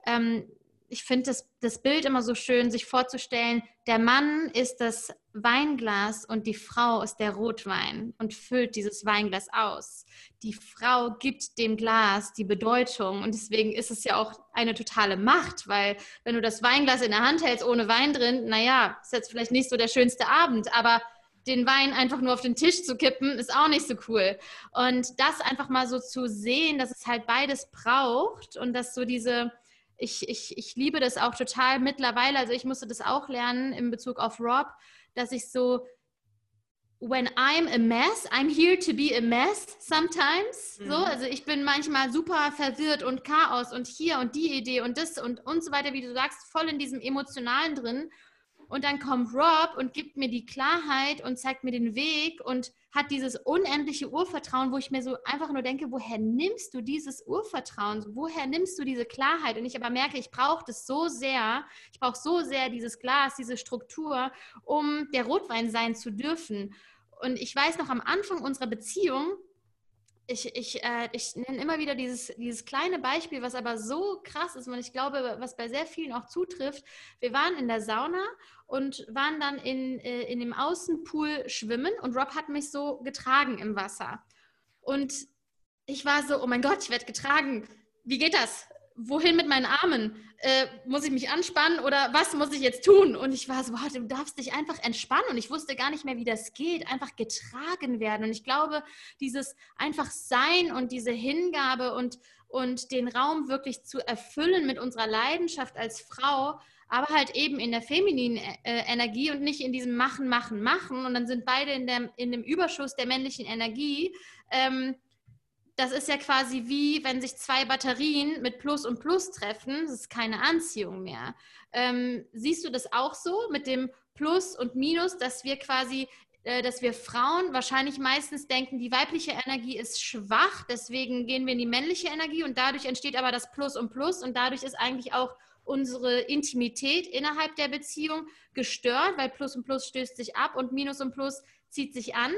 ähm, ich finde das, das Bild immer so schön, sich vorzustellen, der Mann ist das Weinglas und die Frau ist der Rotwein und füllt dieses Weinglas aus. Die Frau gibt dem Glas die Bedeutung und deswegen ist es ja auch eine totale Macht, weil wenn du das Weinglas in der Hand hältst ohne Wein drin, naja, ist jetzt vielleicht nicht so der schönste Abend, aber den Wein einfach nur auf den Tisch zu kippen, ist auch nicht so cool. Und das einfach mal so zu sehen, dass es halt beides braucht und dass so diese ich, ich, ich liebe das auch total mittlerweile. Also ich musste das auch lernen in Bezug auf Rob, dass ich so, when I'm a mess, I'm here to be a mess sometimes. Mhm. So, also ich bin manchmal super verwirrt und Chaos und hier und die Idee und das und, und so weiter, wie du sagst, voll in diesem Emotionalen drin. Und dann kommt Rob und gibt mir die Klarheit und zeigt mir den Weg und hat dieses unendliche Urvertrauen, wo ich mir so einfach nur denke, woher nimmst du dieses Urvertrauen? Woher nimmst du diese Klarheit? Und ich aber merke, ich brauche das so sehr, ich brauche so sehr dieses Glas, diese Struktur, um der Rotwein sein zu dürfen. Und ich weiß noch am Anfang unserer Beziehung, ich, ich, äh, ich nenne immer wieder dieses, dieses kleine Beispiel, was aber so krass ist und ich glaube, was bei sehr vielen auch zutrifft. Wir waren in der Sauna und waren dann in, äh, in dem Außenpool schwimmen und Rob hat mich so getragen im Wasser. Und ich war so, oh mein Gott, ich werde getragen. Wie geht das? Wohin mit meinen Armen? Äh, muss ich mich anspannen oder was muss ich jetzt tun? Und ich war so, boah, du darfst dich einfach entspannen. Und ich wusste gar nicht mehr, wie das geht. Einfach getragen werden. Und ich glaube, dieses einfach Sein und diese Hingabe und, und den Raum wirklich zu erfüllen mit unserer Leidenschaft als Frau, aber halt eben in der femininen äh, Energie und nicht in diesem Machen, Machen, Machen. Und dann sind beide in, der, in dem Überschuss der männlichen Energie. Ähm, das ist ja quasi wie, wenn sich zwei Batterien mit Plus und Plus treffen, das ist keine Anziehung mehr. Ähm, siehst du das auch so mit dem Plus und Minus, dass wir quasi, äh, dass wir Frauen wahrscheinlich meistens denken, die weibliche Energie ist schwach, deswegen gehen wir in die männliche Energie und dadurch entsteht aber das Plus und Plus und dadurch ist eigentlich auch unsere Intimität innerhalb der Beziehung gestört, weil Plus und Plus stößt sich ab und Minus und Plus zieht sich an.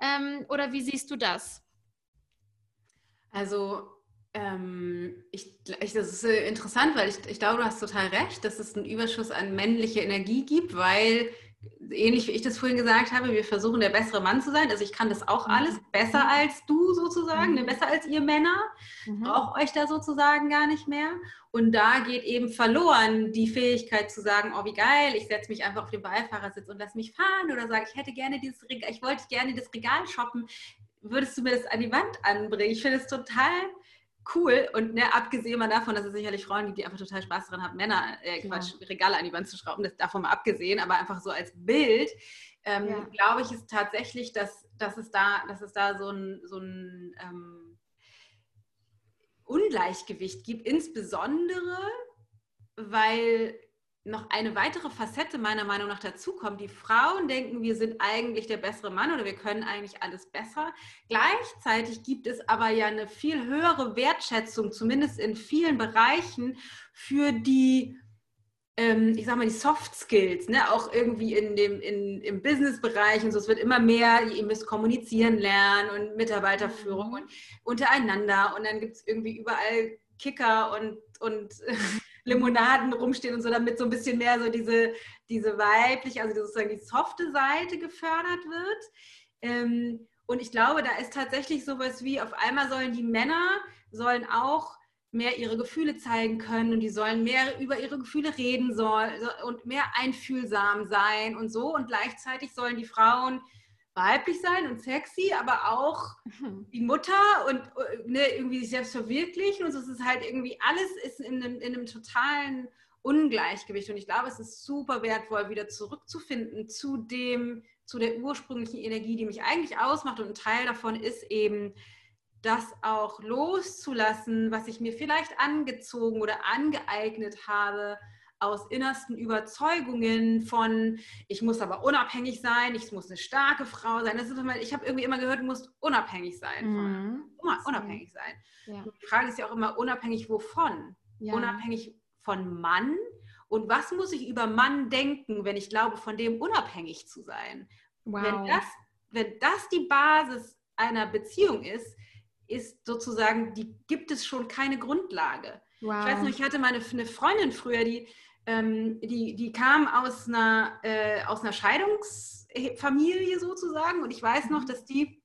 Ähm, oder wie siehst du das? Also ähm, ich, ich, das ist äh, interessant, weil ich, ich glaube, du hast total recht, dass es einen Überschuss an männliche Energie gibt, weil ähnlich wie ich das vorhin gesagt habe, wir versuchen der bessere Mann zu sein. Also ich kann das auch mhm. alles besser mhm. als du sozusagen, ne, mhm. besser als ihr Männer. Mhm. Braucht euch da sozusagen gar nicht mehr. Und da geht eben verloren die Fähigkeit zu sagen, oh wie geil, ich setze mich einfach auf den Beifahrersitz und lass mich fahren oder sage, ich hätte gerne dieses Regal, ich wollte gerne das Regal shoppen würdest du mir das an die Wand anbringen? Ich finde es total cool. Und ne, abgesehen mal davon, dass es sicherlich Frauen gibt, die einfach total Spaß daran haben, Männer, äh, Quatsch, ja. Regale an die Wand zu schrauben, das davon mal abgesehen, aber einfach so als Bild, ähm, ja. glaube ich, ist tatsächlich, dass, dass, es da, dass es da so ein, so ein ähm, Ungleichgewicht gibt, insbesondere weil noch eine weitere Facette meiner Meinung nach dazukommt. Die Frauen denken, wir sind eigentlich der bessere Mann oder wir können eigentlich alles besser. Gleichzeitig gibt es aber ja eine viel höhere Wertschätzung, zumindest in vielen Bereichen, für die ähm, ich sag mal, die Soft Skills, ne? auch irgendwie in dem, in, im Business-Bereich und so. Es wird immer mehr, ihr müsst kommunizieren lernen und Mitarbeiterführung mhm. und untereinander. Und dann gibt es irgendwie überall Kicker und, und (laughs) Limonaden rumstehen und so, damit so ein bisschen mehr so diese, diese weibliche, also sozusagen die softe Seite gefördert wird. Ähm, und ich glaube, da ist tatsächlich sowas wie, auf einmal sollen die Männer, sollen auch mehr ihre Gefühle zeigen können und die sollen mehr über ihre Gefühle reden soll, und mehr einfühlsam sein und so. Und gleichzeitig sollen die Frauen weiblich sein und sexy, aber auch mhm. die Mutter und ne, irgendwie sich selbst verwirklichen. Und so ist es halt irgendwie, alles ist in einem, in einem totalen Ungleichgewicht. Und ich glaube, es ist super wertvoll, wieder zurückzufinden zu dem, zu der ursprünglichen Energie, die mich eigentlich ausmacht. Und ein Teil davon ist eben, das auch loszulassen, was ich mir vielleicht angezogen oder angeeignet habe, aus innersten Überzeugungen von, ich muss aber unabhängig sein, ich muss eine starke Frau sein. Das ist immer, ich habe irgendwie immer gehört, du musst unabhängig sein. Mhm. Unabhängig sein. Ja. Die Frage ist ja auch immer, unabhängig wovon? Ja. Unabhängig von Mann? Und was muss ich über Mann denken, wenn ich glaube, von dem unabhängig zu sein? Wow. Wenn, das, wenn das die Basis einer Beziehung ist, ist sozusagen, die gibt es schon keine Grundlage. Wow. Ich weiß noch, ich hatte meine eine Freundin früher, die ähm, die, die kam aus einer, äh, aus einer Scheidungsfamilie sozusagen und ich weiß noch, mhm. dass die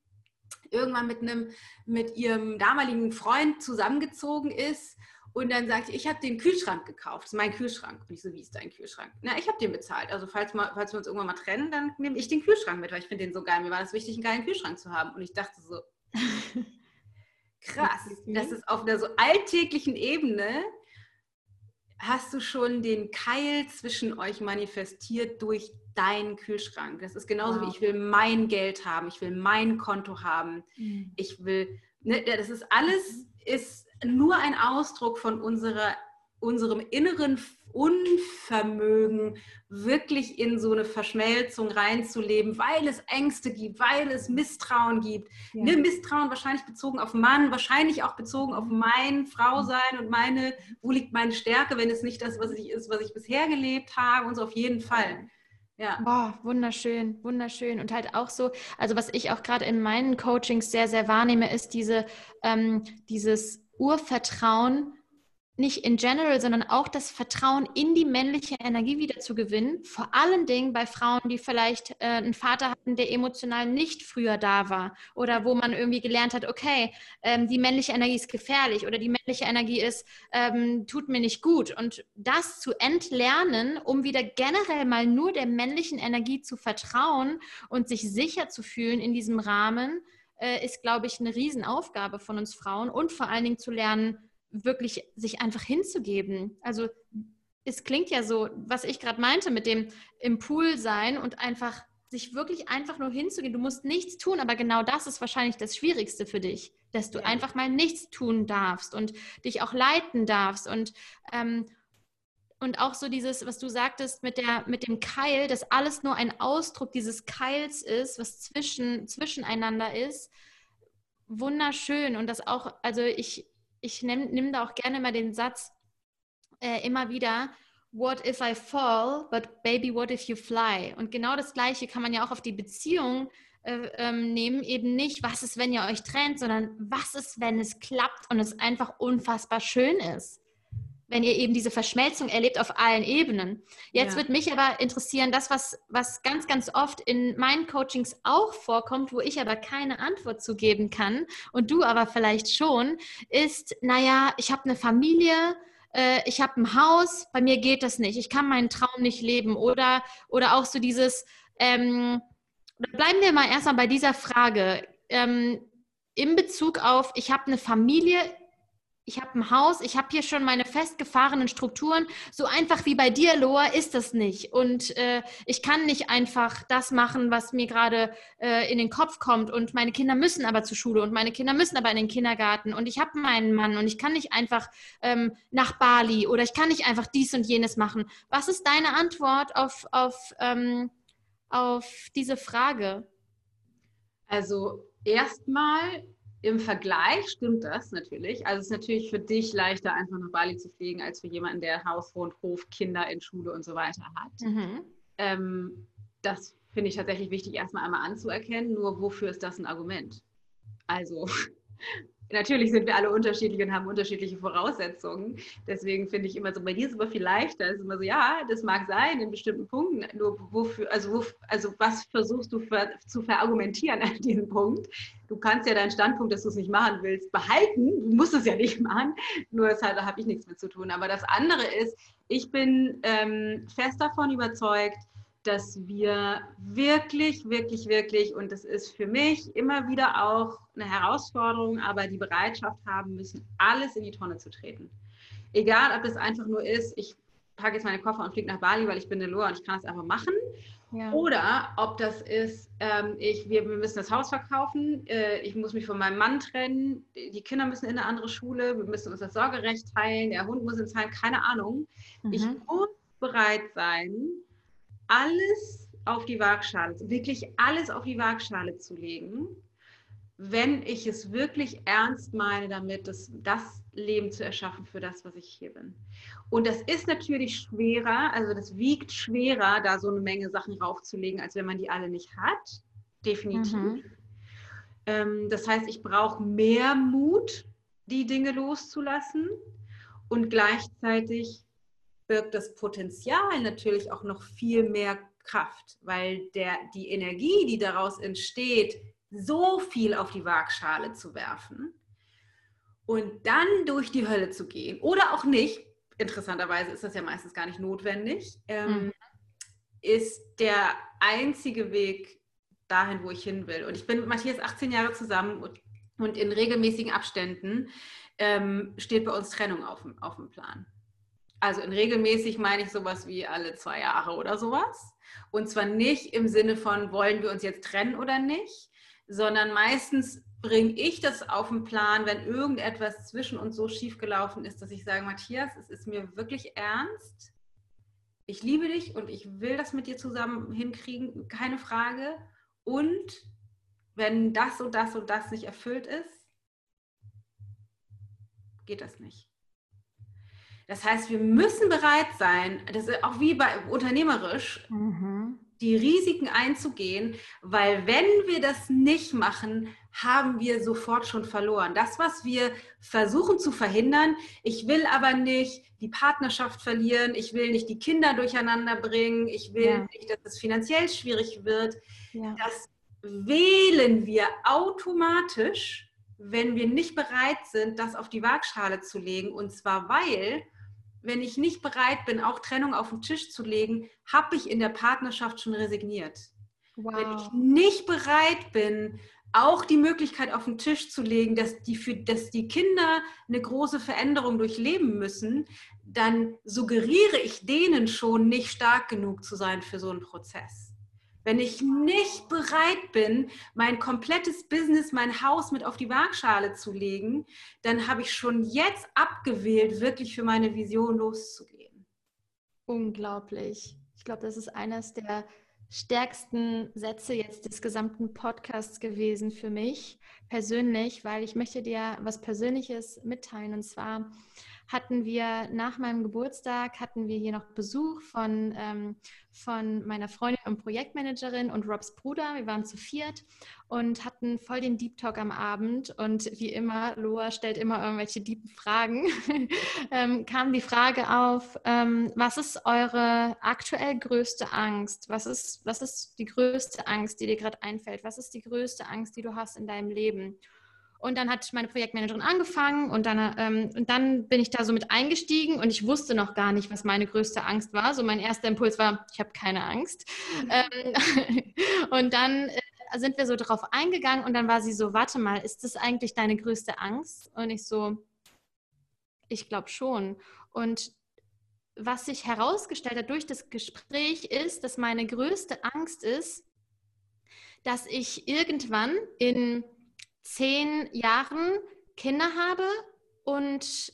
irgendwann mit einem mit ihrem damaligen Freund zusammengezogen ist und dann sagte ich, ich habe den Kühlschrank gekauft, das ist mein Kühlschrank. Und ich so, wie ist dein Kühlschrank? Na, ich habe den bezahlt. Also falls, mal, falls wir uns irgendwann mal trennen, dann nehme ich den Kühlschrank mit, weil ich finde den so geil. Mir war es wichtig, einen geilen Kühlschrank zu haben. Und ich dachte so, (laughs) krass, das ist auf einer so alltäglichen Ebene hast du schon den Keil zwischen euch manifestiert durch deinen Kühlschrank. Das ist genauso wow. wie ich will mein Geld haben, ich will mein Konto haben, mhm. ich will, ne, das ist alles, ist nur ein Ausdruck von unserer, unserem inneren Unvermögen, wirklich in so eine Verschmelzung reinzuleben, weil es Ängste gibt, weil es Misstrauen gibt. Ja. Ne, Misstrauen wahrscheinlich bezogen auf Mann, wahrscheinlich auch bezogen auf mein Frausein und meine, wo liegt meine Stärke, wenn es nicht das was ich, ist, was ich bisher gelebt habe und so auf jeden Fall. Ja. Boah, wunderschön, wunderschön. Und halt auch so, also was ich auch gerade in meinen Coachings sehr, sehr wahrnehme, ist diese, ähm, dieses Urvertrauen nicht in general, sondern auch das Vertrauen in die männliche Energie wieder zu gewinnen. Vor allen Dingen bei Frauen, die vielleicht äh, einen Vater hatten, der emotional nicht früher da war oder wo man irgendwie gelernt hat, okay, ähm, die männliche Energie ist gefährlich oder die männliche Energie ist, ähm, tut mir nicht gut. Und das zu entlernen, um wieder generell mal nur der männlichen Energie zu vertrauen und sich sicher zu fühlen in diesem Rahmen, äh, ist, glaube ich, eine Riesenaufgabe von uns Frauen und vor allen Dingen zu lernen, wirklich sich einfach hinzugeben. Also es klingt ja so, was ich gerade meinte mit dem im Pool sein und einfach sich wirklich einfach nur hinzugehen. Du musst nichts tun, aber genau das ist wahrscheinlich das Schwierigste für dich, dass du ja. einfach mal nichts tun darfst und dich auch leiten darfst und ähm, und auch so dieses, was du sagtest mit, der, mit dem Keil, dass alles nur ein Ausdruck dieses Keils ist, was zwischen, zwischeneinander ist. Wunderschön. Und das auch, also ich, ich nehme da auch gerne mal den Satz äh, immer wieder, What if I fall, but baby, what if you fly? Und genau das Gleiche kann man ja auch auf die Beziehung äh, ähm, nehmen. Eben nicht, was ist, wenn ihr euch trennt, sondern was ist, wenn es klappt und es einfach unfassbar schön ist wenn ihr eben diese Verschmelzung erlebt auf allen Ebenen. Jetzt ja. wird mich aber interessieren, das, was, was ganz, ganz oft in meinen Coachings auch vorkommt, wo ich aber keine Antwort zu geben kann und du aber vielleicht schon, ist, naja, ich habe eine Familie, äh, ich habe ein Haus, bei mir geht das nicht, ich kann meinen Traum nicht leben oder, oder auch so dieses, ähm, bleiben wir mal erstmal bei dieser Frage. Ähm, in Bezug auf, ich habe eine Familie, ich habe ein Haus, ich habe hier schon meine festgefahrenen Strukturen. So einfach wie bei dir, Loa, ist das nicht. Und äh, ich kann nicht einfach das machen, was mir gerade äh, in den Kopf kommt. Und meine Kinder müssen aber zur Schule und meine Kinder müssen aber in den Kindergarten. Und ich habe meinen Mann und ich kann nicht einfach ähm, nach Bali oder ich kann nicht einfach dies und jenes machen. Was ist deine Antwort auf, auf, ähm, auf diese Frage? Also erstmal im Vergleich stimmt das natürlich. Also es ist natürlich für dich leichter, einfach nach Bali zu fliegen, als für jemanden, der Haus, Hund, Hof, Kinder in Schule und so weiter hat. Mhm. Ähm, das finde ich tatsächlich wichtig, erstmal einmal anzuerkennen. Nur wofür ist das ein Argument? Also natürlich sind wir alle unterschiedlich und haben unterschiedliche Voraussetzungen. Deswegen finde ich immer so, bei dir ist es immer viel leichter. Es ist immer so, ja, das mag sein in bestimmten Punkten. Nur wofür, also, wo, also was versuchst du für, zu verargumentieren an diesem Punkt? Du kannst ja deinen Standpunkt, dass du es nicht machen willst, behalten. Du musst es ja nicht machen. Nur deshalb, da habe ich nichts mit zu tun. Aber das andere ist, ich bin ähm, fest davon überzeugt, dass wir wirklich, wirklich, wirklich, und das ist für mich immer wieder auch eine Herausforderung, aber die Bereitschaft haben müssen, alles in die Tonne zu treten. Egal, ob es einfach nur ist, ich packe jetzt meine Koffer und fliege nach Bali, weil ich bin eine Loa und ich kann das einfach machen. Ja. Oder ob das ist, ähm, ich, wir, wir, müssen das Haus verkaufen, äh, ich muss mich von meinem Mann trennen, die Kinder müssen in eine andere Schule, wir müssen uns das Sorgerecht teilen, der Hund muss ins Heim, keine Ahnung. Mhm. Ich muss bereit sein, alles auf die Waagschale, wirklich alles auf die Waagschale zu legen, wenn ich es wirklich ernst meine, damit das, das Leben zu erschaffen für das, was ich hier bin. Und das ist natürlich schwerer, also das wiegt schwerer, da so eine Menge Sachen raufzulegen, als wenn man die alle nicht hat. Definitiv. Mhm. Ähm, das heißt, ich brauche mehr Mut, die Dinge loszulassen und gleichzeitig birgt das Potenzial natürlich auch noch viel mehr Kraft, weil der, die Energie, die daraus entsteht, so viel auf die Waagschale zu werfen und dann durch die Hölle zu gehen oder auch nicht, interessanterweise ist das ja meistens gar nicht notwendig, ähm, mhm. ist der einzige Weg dahin, wo ich hin will. Und ich bin mit Matthias 18 Jahre zusammen und, und in regelmäßigen Abständen ähm, steht bei uns Trennung auf, auf dem Plan. Also in regelmäßig meine ich sowas wie alle zwei Jahre oder sowas. Und zwar nicht im Sinne von, wollen wir uns jetzt trennen oder nicht, sondern meistens bringe ich das auf den Plan, wenn irgendetwas zwischen uns so schief gelaufen ist, dass ich sage, Matthias, es ist mir wirklich ernst. Ich liebe dich und ich will das mit dir zusammen hinkriegen, keine Frage. Und wenn das und das und das nicht erfüllt ist, geht das nicht. Das heißt, wir müssen bereit sein, das ist auch wie bei unternehmerisch, mhm. die Risiken einzugehen, weil wenn wir das nicht machen, haben wir sofort schon verloren. Das, was wir versuchen zu verhindern, ich will aber nicht die Partnerschaft verlieren, ich will nicht die Kinder durcheinander bringen, ich will ja. nicht, dass es finanziell schwierig wird. Ja. Das wählen wir automatisch, wenn wir nicht bereit sind, das auf die Waagschale zu legen. Und zwar weil wenn ich nicht bereit bin, auch Trennung auf den Tisch zu legen, habe ich in der Partnerschaft schon resigniert. Wow. Wenn ich nicht bereit bin, auch die Möglichkeit auf den Tisch zu legen, dass die, für, dass die Kinder eine große Veränderung durchleben müssen, dann suggeriere ich denen schon, nicht stark genug zu sein für so einen Prozess. Wenn ich nicht bereit bin, mein komplettes Business, mein Haus mit auf die Waagschale zu legen, dann habe ich schon jetzt abgewählt, wirklich für meine Vision loszugehen. Unglaublich. Ich glaube, das ist eines der stärksten Sätze jetzt des gesamten Podcasts gewesen für mich persönlich, weil ich möchte dir was Persönliches mitteilen. Und zwar hatten wir nach meinem Geburtstag, hatten wir hier noch Besuch von, ähm, von meiner Freundin und Projektmanagerin und Robs Bruder. Wir waren zu viert und hatten voll den Deep Talk am Abend. Und wie immer, Loa stellt immer irgendwelche deepen Fragen, (laughs) ähm, kam die Frage auf, ähm, was ist eure aktuell größte Angst? Was ist, was ist die größte Angst, die dir gerade einfällt? Was ist die größte Angst, die du hast in deinem Leben? Und dann hat meine Projektmanagerin angefangen und dann, ähm, und dann bin ich da so mit eingestiegen und ich wusste noch gar nicht, was meine größte Angst war. So mein erster Impuls war, ich habe keine Angst. Mhm. Ähm, (laughs) und dann äh, sind wir so drauf eingegangen und dann war sie so, warte mal, ist das eigentlich deine größte Angst? Und ich so, Ich glaube schon. Und was sich herausgestellt hat durch das Gespräch ist, dass meine größte Angst ist, dass ich irgendwann in zehn Jahren Kinder habe und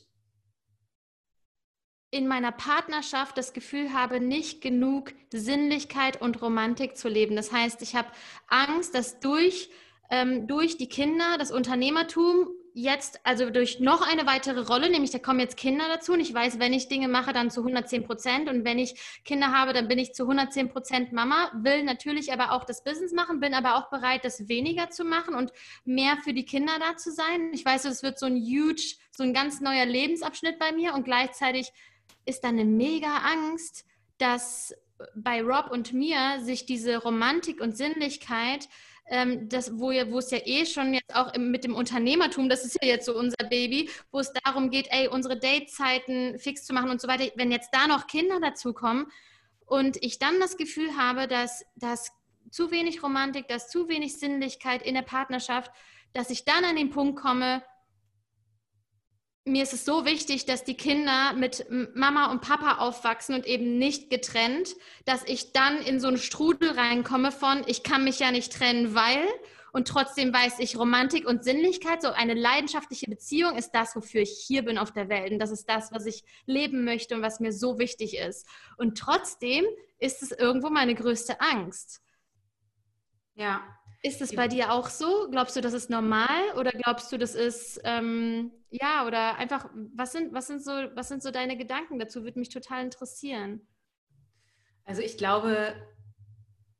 in meiner Partnerschaft das Gefühl habe, nicht genug Sinnlichkeit und Romantik zu leben. Das heißt, ich habe Angst, dass durch, ähm, durch die Kinder, das Unternehmertum jetzt, also durch noch eine weitere Rolle, nämlich da kommen jetzt Kinder dazu und ich weiß, wenn ich Dinge mache, dann zu 110 Prozent und wenn ich Kinder habe, dann bin ich zu 110 Prozent Mama, will natürlich aber auch das Business machen, bin aber auch bereit, das weniger zu machen und mehr für die Kinder da zu sein. Ich weiß, es wird so ein huge, so ein ganz neuer Lebensabschnitt bei mir und gleichzeitig ist da eine mega Angst, dass bei Rob und mir sich diese Romantik und Sinnlichkeit ähm, das, wo, wo es ja eh schon jetzt auch mit dem Unternehmertum, das ist ja jetzt so unser Baby, wo es darum geht, ey, unsere Datezeiten fix zu machen und so weiter. Wenn jetzt da noch Kinder dazukommen und ich dann das Gefühl habe, dass, dass zu wenig Romantik, dass zu wenig Sinnlichkeit in der Partnerschaft, dass ich dann an den Punkt komme, mir ist es so wichtig, dass die Kinder mit Mama und Papa aufwachsen und eben nicht getrennt, dass ich dann in so einen Strudel reinkomme von, ich kann mich ja nicht trennen, weil und trotzdem weiß ich Romantik und Sinnlichkeit, so eine leidenschaftliche Beziehung ist das, wofür ich hier bin auf der Welt und das ist das, was ich leben möchte und was mir so wichtig ist. Und trotzdem ist es irgendwo meine größte Angst. Ja. Ist es bei dir auch so? Glaubst du, das ist normal oder glaubst du, das ist ähm, ja, oder einfach, was sind, was sind so, was sind so deine Gedanken dazu? Würde mich total interessieren. Also ich glaube,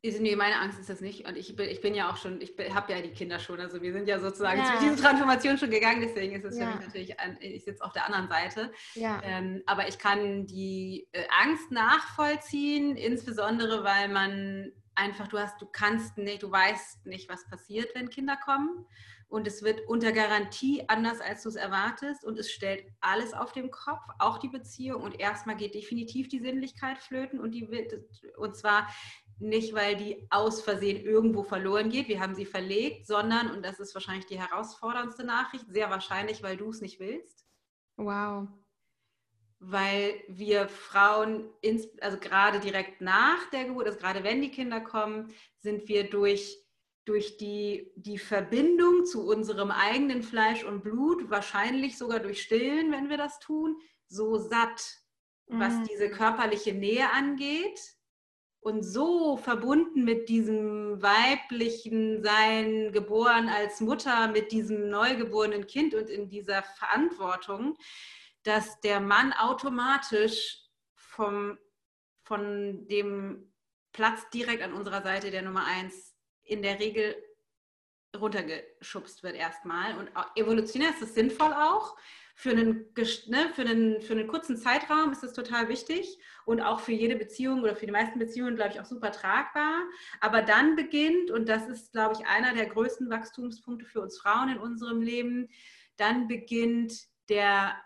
ist, nee, meine Angst ist das nicht. Und ich bin, ich bin ja auch schon, ich habe ja die Kinder schon. Also wir sind ja sozusagen ja. durch diese Transformation schon gegangen. Deswegen ist es ja. für mich natürlich, an, ich sitze auf der anderen Seite. Ja. Ähm, aber ich kann die äh, Angst nachvollziehen, insbesondere weil man einfach, du hast, du kannst nicht, du weißt nicht, was passiert, wenn Kinder kommen. Und es wird unter Garantie anders, als du es erwartest. Und es stellt alles auf den Kopf, auch die Beziehung. Und erstmal geht definitiv die Sinnlichkeit flöten. Und die wird, und zwar nicht, weil die aus Versehen irgendwo verloren geht, wir haben sie verlegt, sondern, und das ist wahrscheinlich die herausforderndste Nachricht, sehr wahrscheinlich, weil du es nicht willst. Wow. Weil wir Frauen, also gerade direkt nach der Geburt, also gerade wenn die Kinder kommen, sind wir durch durch die, die Verbindung zu unserem eigenen Fleisch und Blut, wahrscheinlich sogar durch Stillen, wenn wir das tun, so satt, was mhm. diese körperliche Nähe angeht und so verbunden mit diesem weiblichen Sein, geboren als Mutter, mit diesem neugeborenen Kind und in dieser Verantwortung, dass der Mann automatisch vom, von dem Platz direkt an unserer Seite der Nummer eins in der Regel runtergeschubst wird erstmal. Und evolutionär ist es sinnvoll auch. Für einen, ne, für, einen, für einen kurzen Zeitraum ist es total wichtig und auch für jede Beziehung oder für die meisten Beziehungen, glaube ich, auch super tragbar. Aber dann beginnt, und das ist, glaube ich, einer der größten Wachstumspunkte für uns Frauen in unserem Leben, dann beginnt der,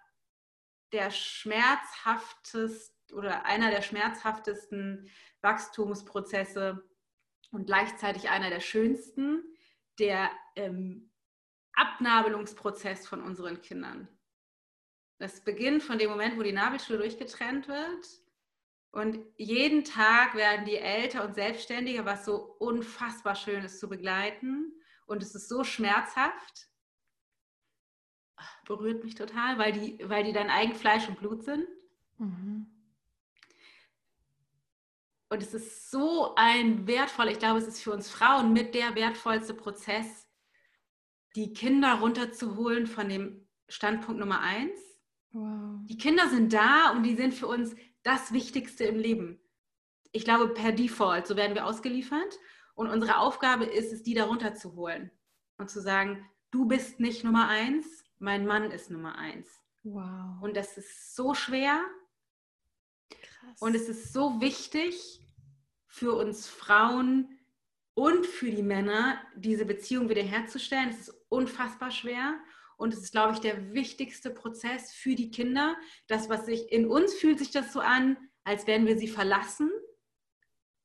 der schmerzhafteste oder einer der schmerzhaftesten Wachstumsprozesse und gleichzeitig einer der schönsten, der ähm, Abnabelungsprozess von unseren Kindern. Das beginnt von dem Moment, wo die Nabelschnur durchgetrennt wird. Und jeden Tag werden die älter und selbstständiger, was so unfassbar schön ist zu begleiten. Und es ist so schmerzhaft. Berührt mich total, weil die, weil die dein eigen Fleisch und Blut sind. Mhm. Und es ist so ein wertvoller, ich glaube, es ist für uns Frauen mit der wertvollste Prozess, die Kinder runterzuholen von dem Standpunkt Nummer eins. Wow. Die Kinder sind da und die sind für uns das Wichtigste im Leben. Ich glaube, per Default, so werden wir ausgeliefert. Und unsere Aufgabe ist es, die da runterzuholen und zu sagen, du bist nicht Nummer eins, mein Mann ist Nummer eins. Wow. Und das ist so schwer, Krass. Und es ist so wichtig für uns Frauen und für die Männer, diese Beziehung wiederherzustellen. Es ist unfassbar schwer. Und es ist, glaube ich, der wichtigste Prozess für die Kinder. Das, was sich in uns fühlt sich das so an, als wären wir sie verlassen.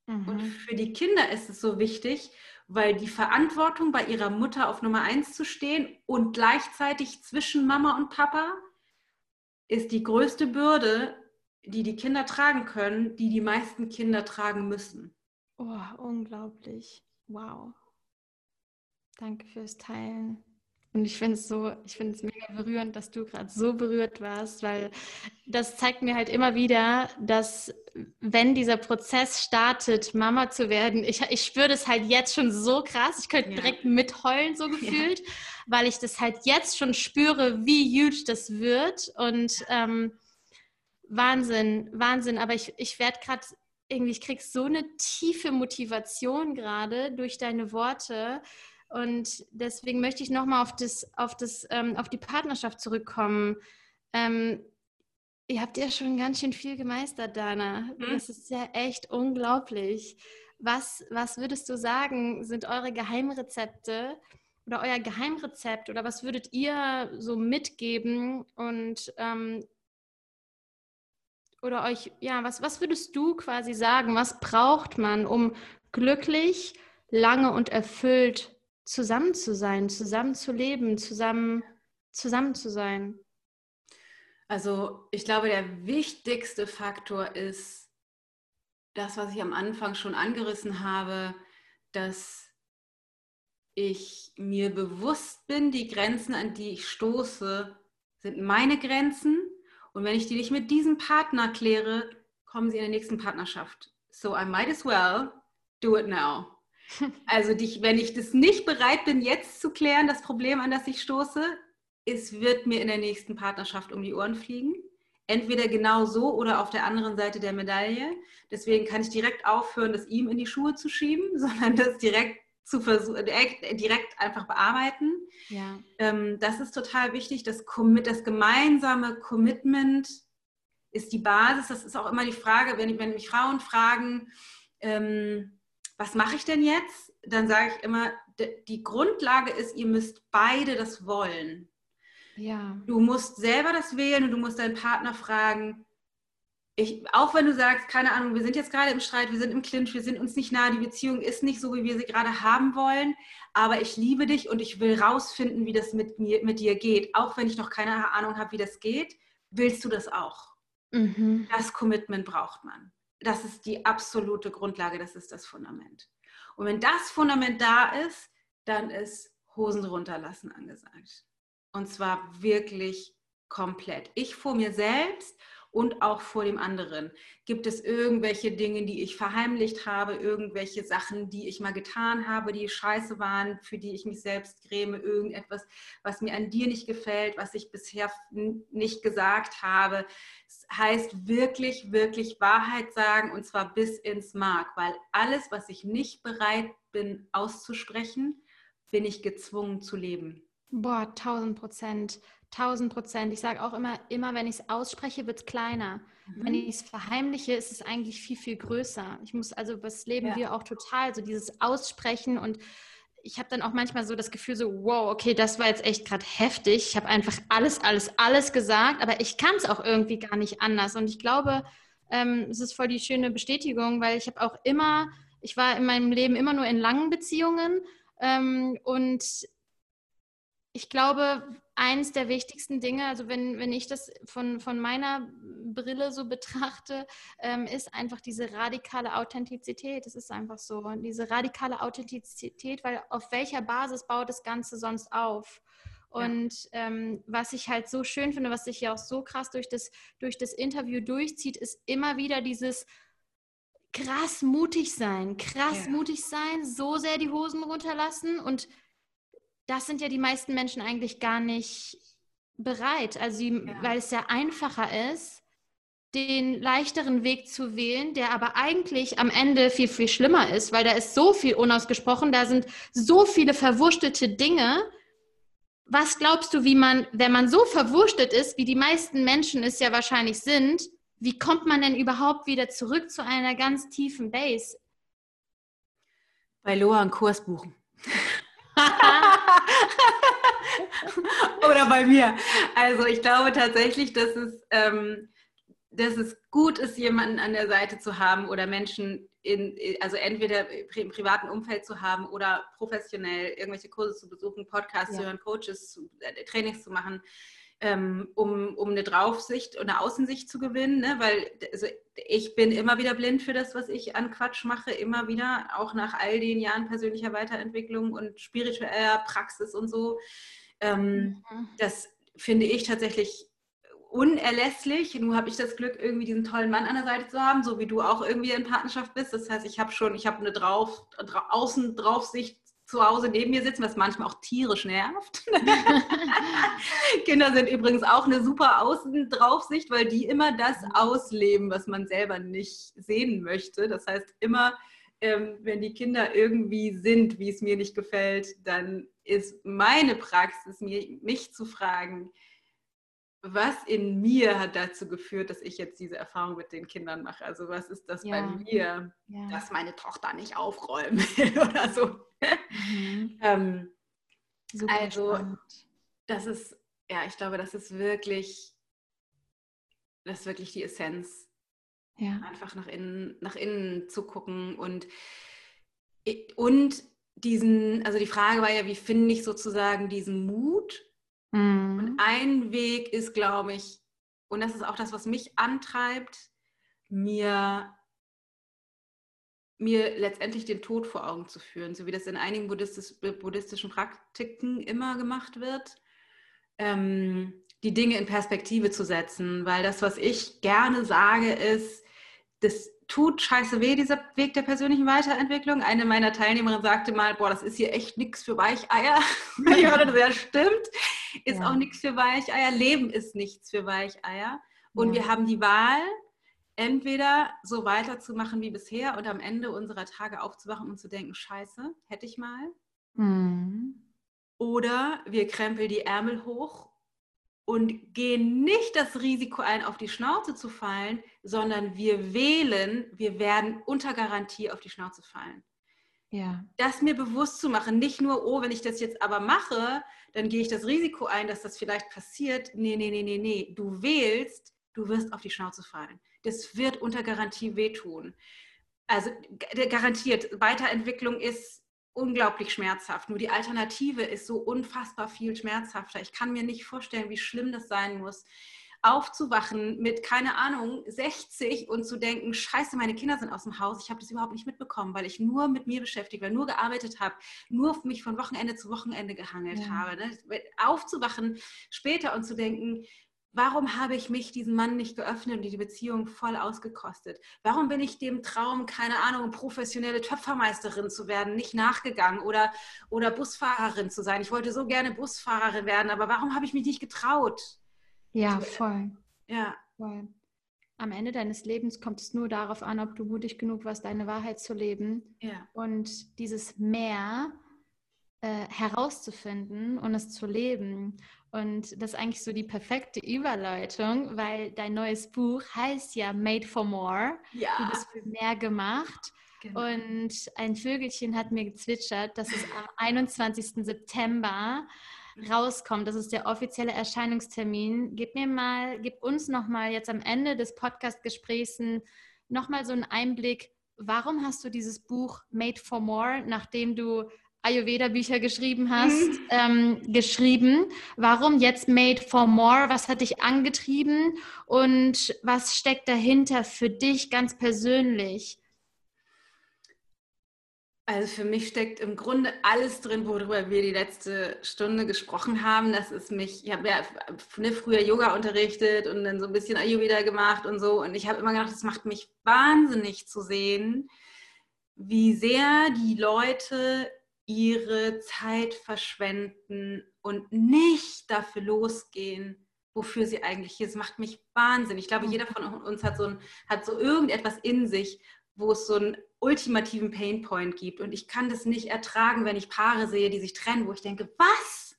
Mhm. Und für die Kinder ist es so wichtig, weil die Verantwortung bei ihrer Mutter auf Nummer eins zu stehen und gleichzeitig zwischen Mama und Papa ist die größte Bürde, die die Kinder tragen können, die die meisten Kinder tragen müssen. Oh, unglaublich. Wow. Danke fürs Teilen. Und ich finde es so, ich finde es mega berührend, dass du gerade so berührt warst, weil das zeigt mir halt immer wieder, dass wenn dieser Prozess startet, Mama zu werden, ich, ich spüre das halt jetzt schon so krass. Ich könnte ja. direkt mitheulen, so (laughs) gefühlt, ja. weil ich das halt jetzt schon spüre, wie huge das wird. Und ähm, Wahnsinn, Wahnsinn. Aber ich, ich werde gerade irgendwie, ich kriege so eine tiefe Motivation gerade durch deine Worte und deswegen möchte ich nochmal auf, das, auf, das, ähm, auf die Partnerschaft zurückkommen. Ähm, ihr habt ja schon ganz schön viel gemeistert, Dana. Mhm. Das ist ja echt unglaublich. Was, was würdest du sagen, sind eure Geheimrezepte oder euer Geheimrezept oder was würdet ihr so mitgeben und ähm, oder euch, ja, was, was würdest du quasi sagen, was braucht man, um glücklich, lange und erfüllt zusammen zu sein, zusammen zu leben, zusammen, zusammen zu sein? Also ich glaube, der wichtigste Faktor ist das, was ich am Anfang schon angerissen habe, dass ich mir bewusst bin, die Grenzen, an die ich stoße, sind meine Grenzen. Und wenn ich die nicht mit diesem Partner kläre, kommen sie in der nächsten Partnerschaft. So I might as well do it now. Also dich, wenn ich das nicht bereit bin, jetzt zu klären, das Problem, an das ich stoße, es wird mir in der nächsten Partnerschaft um die Ohren fliegen. Entweder genau so oder auf der anderen Seite der Medaille. Deswegen kann ich direkt aufhören, das ihm in die Schuhe zu schieben, (laughs) sondern das direkt zu versuchen, direkt, einfach bearbeiten. Ja. Ähm, das ist total wichtig. Das, das gemeinsame Commitment ist die Basis. Das ist auch immer die Frage, wenn, wenn mich Frauen fragen, ähm, was mache ich denn jetzt? Dann sage ich immer, die Grundlage ist, ihr müsst beide das wollen. Ja. Du musst selber das wählen und du musst deinen Partner fragen, ich, auch wenn du sagst, keine Ahnung, wir sind jetzt gerade im Streit, wir sind im Clinch, wir sind uns nicht nah, die Beziehung ist nicht so, wie wir sie gerade haben wollen, aber ich liebe dich und ich will rausfinden, wie das mit, mir, mit dir geht. Auch wenn ich noch keine Ahnung habe, wie das geht, willst du das auch. Mhm. Das Commitment braucht man das ist die absolute Grundlage, das ist das Fundament. Und wenn das Fundament da ist, dann ist Hosen runterlassen angesagt. Und zwar wirklich komplett. Ich vor mir selbst und auch vor dem anderen. Gibt es irgendwelche Dinge, die ich verheimlicht habe, irgendwelche Sachen, die ich mal getan habe, die scheiße waren, für die ich mich selbst gräme, irgendetwas, was mir an dir nicht gefällt, was ich bisher nicht gesagt habe. Das heißt wirklich, wirklich Wahrheit sagen und zwar bis ins Mark, weil alles, was ich nicht bereit bin auszusprechen, bin ich gezwungen zu leben. Boah, tausend Prozent. Tausend Prozent. Ich sage auch immer, immer wenn ich es ausspreche, wird es kleiner. Mhm. Wenn ich es verheimliche, ist es eigentlich viel, viel größer. Ich muss also, das leben ja. wir auch total, so dieses Aussprechen und ich habe dann auch manchmal so das Gefühl so, wow, okay, das war jetzt echt gerade heftig. Ich habe einfach alles, alles, alles gesagt, aber ich kann es auch irgendwie gar nicht anders. Und ich glaube, ähm, es ist voll die schöne Bestätigung, weil ich habe auch immer, ich war in meinem Leben immer nur in langen Beziehungen ähm, und ich glaube, eines der wichtigsten Dinge, also wenn, wenn ich das von, von meiner Brille so betrachte, ähm, ist einfach diese radikale Authentizität. Es ist einfach so, diese radikale Authentizität, weil auf welcher Basis baut das Ganze sonst auf? Und ja. ähm, was ich halt so schön finde, was sich ja auch so krass durch das, durch das Interview durchzieht, ist immer wieder dieses krass mutig sein, krass ja. mutig sein, so sehr die Hosen runterlassen und das sind ja die meisten Menschen eigentlich gar nicht bereit. Also, ja. weil es ja einfacher ist, den leichteren Weg zu wählen, der aber eigentlich am Ende viel, viel schlimmer ist, weil da ist so viel unausgesprochen, da sind so viele verwurstelte Dinge. Was glaubst du, wie man, wenn man so verwurstet ist, wie die meisten Menschen es ja wahrscheinlich sind, wie kommt man denn überhaupt wieder zurück zu einer ganz tiefen Base? Bei Loa einen Kurs buchen. (laughs) Oder bei mir. Also ich glaube tatsächlich, dass es, ähm, dass es gut ist, jemanden an der Seite zu haben oder Menschen in, also entweder im privaten Umfeld zu haben oder professionell irgendwelche Kurse zu besuchen, Podcasts ja. zu hören, Coaches, äh, Trainings zu machen, ähm, um, um eine Draufsicht und eine Außensicht zu gewinnen, ne? weil also ich bin immer wieder blind für das, was ich an Quatsch mache, immer wieder, auch nach all den Jahren persönlicher Weiterentwicklung und spiritueller Praxis und so. Ähm, mhm. Das finde ich tatsächlich unerlässlich. Nur habe ich das Glück, irgendwie diesen tollen Mann an der Seite zu haben, so wie du auch irgendwie in Partnerschaft bist. Das heißt, ich habe schon, ich habe eine drauf, dra Außendraufsicht zu Hause neben mir sitzen, was manchmal auch tierisch nervt. (laughs) Kinder sind übrigens auch eine super Außendraufsicht, weil die immer das ausleben, was man selber nicht sehen möchte. Das heißt, immer, ähm, wenn die Kinder irgendwie sind, wie es mir nicht gefällt, dann ist meine Praxis, mir, mich zu fragen, was in mir hat dazu geführt, dass ich jetzt diese Erfahrung mit den Kindern mache? Also was ist das ja. bei mir, ja. dass meine Tochter nicht aufräumen will (laughs) oder so? Mhm. ähm, also spannend. das ist, ja, ich glaube, das ist wirklich, das ist wirklich die Essenz. Ja. Einfach nach innen, nach innen zu gucken und, und diesen, also die Frage war ja, wie finde ich sozusagen diesen Mut, Mhm. Und ein Weg ist, glaube ich, und das ist auch das, was mich antreibt, mir, mir letztendlich den Tod vor Augen zu führen, so wie das in einigen buddhistisch, buddhistischen Praktiken immer gemacht wird. Ähm, die Dinge in Perspektive zu setzen, weil das, was ich gerne sage, ist, das tut scheiße weh, dieser Weg der persönlichen Weiterentwicklung. Eine meiner Teilnehmerinnen sagte mal, boah, das ist hier echt nichts für Weicheier. (laughs) ich hörte, das ja stimmt. Ist ja. auch nichts für Weicheier. Leben ist nichts für Weicheier. Und ja. wir haben die Wahl, entweder so weiterzumachen wie bisher und am Ende unserer Tage aufzuwachen und zu denken, scheiße, hätte ich mal. Mhm. Oder wir krempeln die Ärmel hoch und gehen nicht das Risiko ein, auf die Schnauze zu fallen, sondern wir wählen, wir werden unter Garantie auf die Schnauze fallen. Ja. Das mir bewusst zu machen, nicht nur, oh, wenn ich das jetzt aber mache, dann gehe ich das Risiko ein, dass das vielleicht passiert. Nee, nee, nee, nee, nee. Du wählst, du wirst auf die Schnauze fallen. Das wird unter Garantie wehtun. Also garantiert, Weiterentwicklung ist unglaublich schmerzhaft. Nur die Alternative ist so unfassbar viel schmerzhafter. Ich kann mir nicht vorstellen, wie schlimm das sein muss, aufzuwachen mit, keine Ahnung, 60 und zu denken, scheiße, meine Kinder sind aus dem Haus, ich habe das überhaupt nicht mitbekommen, weil ich nur mit mir beschäftigt war, nur gearbeitet habe, nur mich von Wochenende zu Wochenende gehangelt ja. habe. Ne? Aufzuwachen später und zu denken, Warum habe ich mich diesem Mann nicht geöffnet und die Beziehung voll ausgekostet? Warum bin ich dem Traum, keine Ahnung, professionelle Töpfermeisterin zu werden, nicht nachgegangen oder, oder Busfahrerin zu sein? Ich wollte so gerne Busfahrerin werden, aber warum habe ich mich nicht getraut? Ja, voll. Ja. Voll. Am Ende deines Lebens kommt es nur darauf an, ob du mutig genug warst, deine Wahrheit zu leben. Ja. Und dieses Mehr äh, herauszufinden und es zu leben. Und das ist eigentlich so die perfekte Überleitung, weil dein neues Buch heißt ja Made for More. Ja. Du bist für mehr gemacht. Genau. Und ein Vögelchen hat mir gezwitschert, dass es am 21. September rauskommt. Das ist der offizielle Erscheinungstermin. Gib mir mal, gib uns nochmal jetzt am Ende des Podcast-Gesprächs nochmal so einen Einblick. Warum hast du dieses Buch Made for More, nachdem du Ayurveda-Bücher geschrieben hast, mhm. ähm, geschrieben. Warum jetzt Made for More? Was hat dich angetrieben und was steckt dahinter für dich ganz persönlich? Also für mich steckt im Grunde alles drin, worüber wir die letzte Stunde gesprochen haben. Das ist mich, ich habe ja ne, früher Yoga unterrichtet und dann so ein bisschen Ayurveda gemacht und so. Und ich habe immer gedacht, das macht mich wahnsinnig zu sehen, wie sehr die Leute ihre Zeit verschwenden und nicht dafür losgehen, wofür sie eigentlich hier ist. Macht mich wahnsinnig. Ich glaube, jeder von uns hat so, ein, hat so irgendetwas in sich, wo es so einen ultimativen Painpoint gibt. Und ich kann das nicht ertragen, wenn ich Paare sehe, die sich trennen, wo ich denke, was?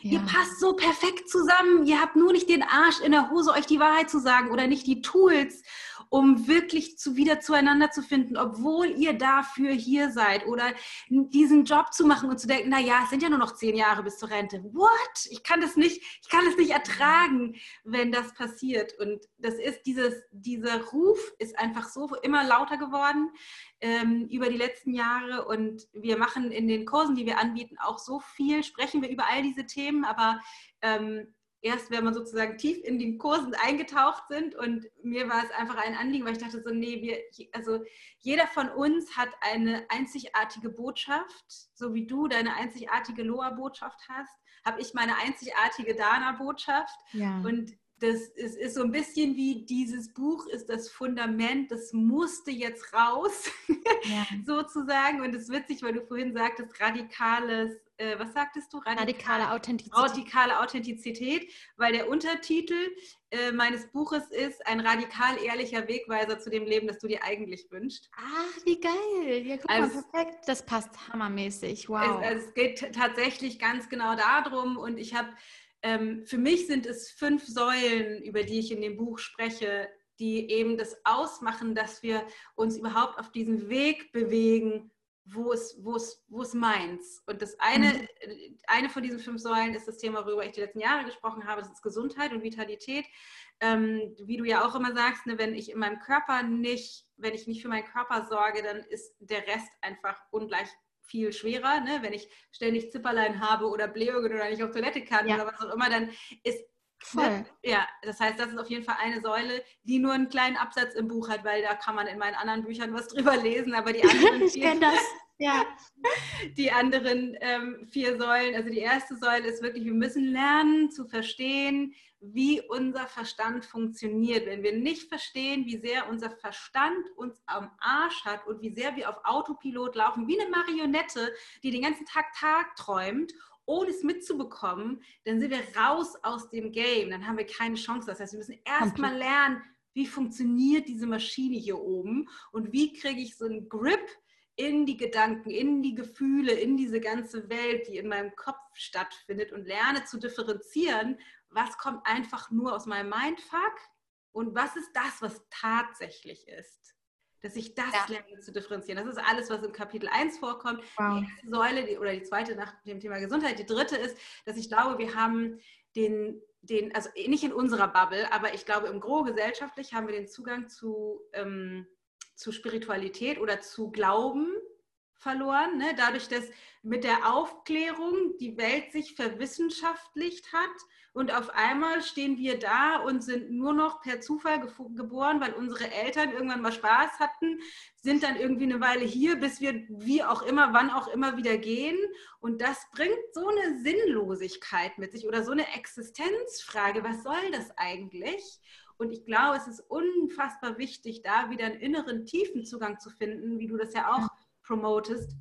Ja. Ihr passt so perfekt zusammen. Ihr habt nur nicht den Arsch in der Hose, euch die Wahrheit zu sagen oder nicht die Tools um wirklich zu, wieder zueinander zu finden, obwohl ihr dafür hier seid oder diesen Job zu machen und zu denken, na ja, es sind ja nur noch zehn Jahre bis zur Rente. What? Ich kann das nicht, ich kann es nicht ertragen, wenn das passiert. Und das ist dieses, dieser Ruf ist einfach so immer lauter geworden ähm, über die letzten Jahre und wir machen in den Kursen, die wir anbieten, auch so viel, sprechen wir über all diese Themen, aber ähm, erst, wenn man sozusagen tief in den Kursen eingetaucht sind. Und mir war es einfach ein Anliegen, weil ich dachte so, nee, wir, also jeder von uns hat eine einzigartige Botschaft, so wie du deine einzigartige Loa-Botschaft hast, habe ich meine einzigartige Dana-Botschaft. Ja. Und das ist, ist, so ein bisschen wie dieses Buch ist das Fundament, das musste jetzt raus, ja. (laughs) sozusagen. Und es ist witzig, weil du vorhin sagtest, radikales äh, was sagtest du? Radikale, radikale Authentizität. Radikale Authentizität, weil der Untertitel äh, meines Buches ist ein radikal ehrlicher Wegweiser zu dem Leben, das du dir eigentlich wünschst. Ach, wie geil. Ja, guck also, mal, perfekt. Das passt hammermäßig. Wow. Es, es geht tatsächlich ganz genau darum und ich habe, ähm, für mich sind es fünf Säulen, über die ich in dem Buch spreche, die eben das ausmachen, dass wir uns überhaupt auf diesen Weg bewegen, wo ist, wo ist, wo ist meins? Und das eine, mhm. eine von diesen fünf Säulen ist das Thema, worüber ich die letzten Jahre gesprochen habe, das ist Gesundheit und Vitalität. Ähm, wie du ja auch immer sagst, ne, wenn ich in meinem Körper nicht, wenn ich nicht für meinen Körper sorge, dann ist der Rest einfach ungleich viel schwerer. Ne? Wenn ich ständig Zipperlein habe oder Blähungen oder nicht auf Toilette kann ja. oder was auch immer, dann ist Voll. Ne? Ja, das heißt, das ist auf jeden Fall eine Säule, die nur einen kleinen Absatz im Buch hat, weil da kann man in meinen anderen Büchern was (laughs) drüber lesen, aber die anderen. ich kenne das. (laughs) Ja. Die anderen ähm, vier Säulen, also die erste Säule ist wirklich, wir müssen lernen zu verstehen, wie unser Verstand funktioniert. Wenn wir nicht verstehen, wie sehr unser Verstand uns am Arsch hat und wie sehr wir auf Autopilot laufen, wie eine Marionette, die den ganzen Tag Tag träumt ohne es mitzubekommen, dann sind wir raus aus dem Game. Dann haben wir keine Chance. Das heißt, wir müssen erstmal lernen, wie funktioniert diese Maschine hier oben und wie kriege ich so einen Grip in die Gedanken, in die Gefühle, in diese ganze Welt, die in meinem Kopf stattfindet und lerne zu differenzieren, was kommt einfach nur aus meinem Mindfuck und was ist das, was tatsächlich ist dass ich das ja. lerne zu differenzieren. Das ist alles, was im Kapitel 1 vorkommt. Wow. Die erste Säule die, oder die zweite nach dem Thema Gesundheit. Die dritte ist, dass ich glaube, wir haben den, den also nicht in unserer Bubble, aber ich glaube, im Gro gesellschaftlich haben wir den Zugang zu, ähm, zu Spiritualität oder zu Glauben verloren. Ne? Dadurch, dass mit der Aufklärung die Welt sich verwissenschaftlicht hat und auf einmal stehen wir da und sind nur noch per Zufall geboren, weil unsere Eltern irgendwann mal Spaß hatten, sind dann irgendwie eine Weile hier, bis wir wie auch immer, wann auch immer wieder gehen. Und das bringt so eine Sinnlosigkeit mit sich oder so eine Existenzfrage. Was soll das eigentlich? Und ich glaube, es ist unfassbar wichtig, da wieder einen inneren tiefen Zugang zu finden, wie du das ja auch promotest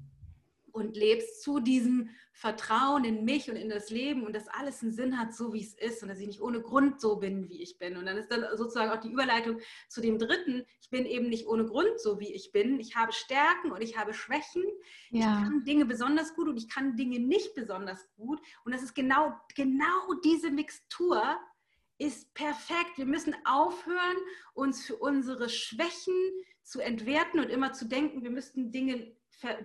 und lebst zu diesem Vertrauen in mich und in das Leben und dass alles einen Sinn hat, so wie es ist und dass ich nicht ohne Grund so bin, wie ich bin. Und dann ist dann sozusagen auch die Überleitung zu dem dritten, ich bin eben nicht ohne Grund so, wie ich bin. Ich habe Stärken und ich habe Schwächen. Ja. Ich kann Dinge besonders gut und ich kann Dinge nicht besonders gut. Und das ist genau, genau diese Mixtur, ist perfekt. Wir müssen aufhören, uns für unsere Schwächen zu entwerten und immer zu denken, wir müssten Dinge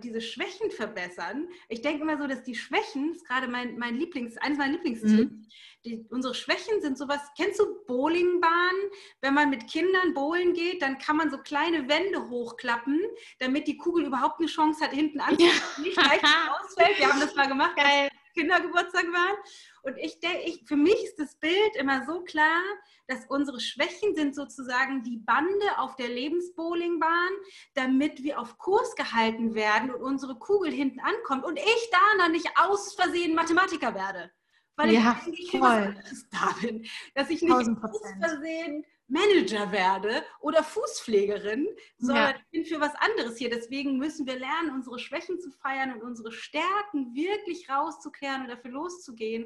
diese Schwächen verbessern. Ich denke immer so, dass die Schwächen, das ist gerade mein, mein Lieblings, eines meiner Lieblingstipps, mhm. die, unsere Schwächen sind sowas, kennst du Bowlingbahnen? Wenn man mit Kindern bowlen geht, dann kann man so kleine Wände hochklappen, damit die Kugel überhaupt eine Chance hat, hinten anzukommen, ja. nicht leicht (laughs) ausfällt. Wir haben das mal gemacht, Geil. Kindergeburtstag waren. Und ich denke, ich, für mich ist das Bild immer so klar, dass unsere Schwächen sind sozusagen die Bande auf der Lebensbowlingbahn, damit wir auf Kurs gehalten werden und unsere Kugel hinten ankommt und ich da nicht aus Versehen Mathematiker werde. Weil ja, ich eigentlich was anderes da bin. Dass ich nicht aus Versehen Manager werde oder Fußpflegerin, sondern ja. ich bin für was anderes hier. Deswegen müssen wir lernen, unsere Schwächen zu feiern und unsere Stärken wirklich rauszukehren und dafür loszugehen.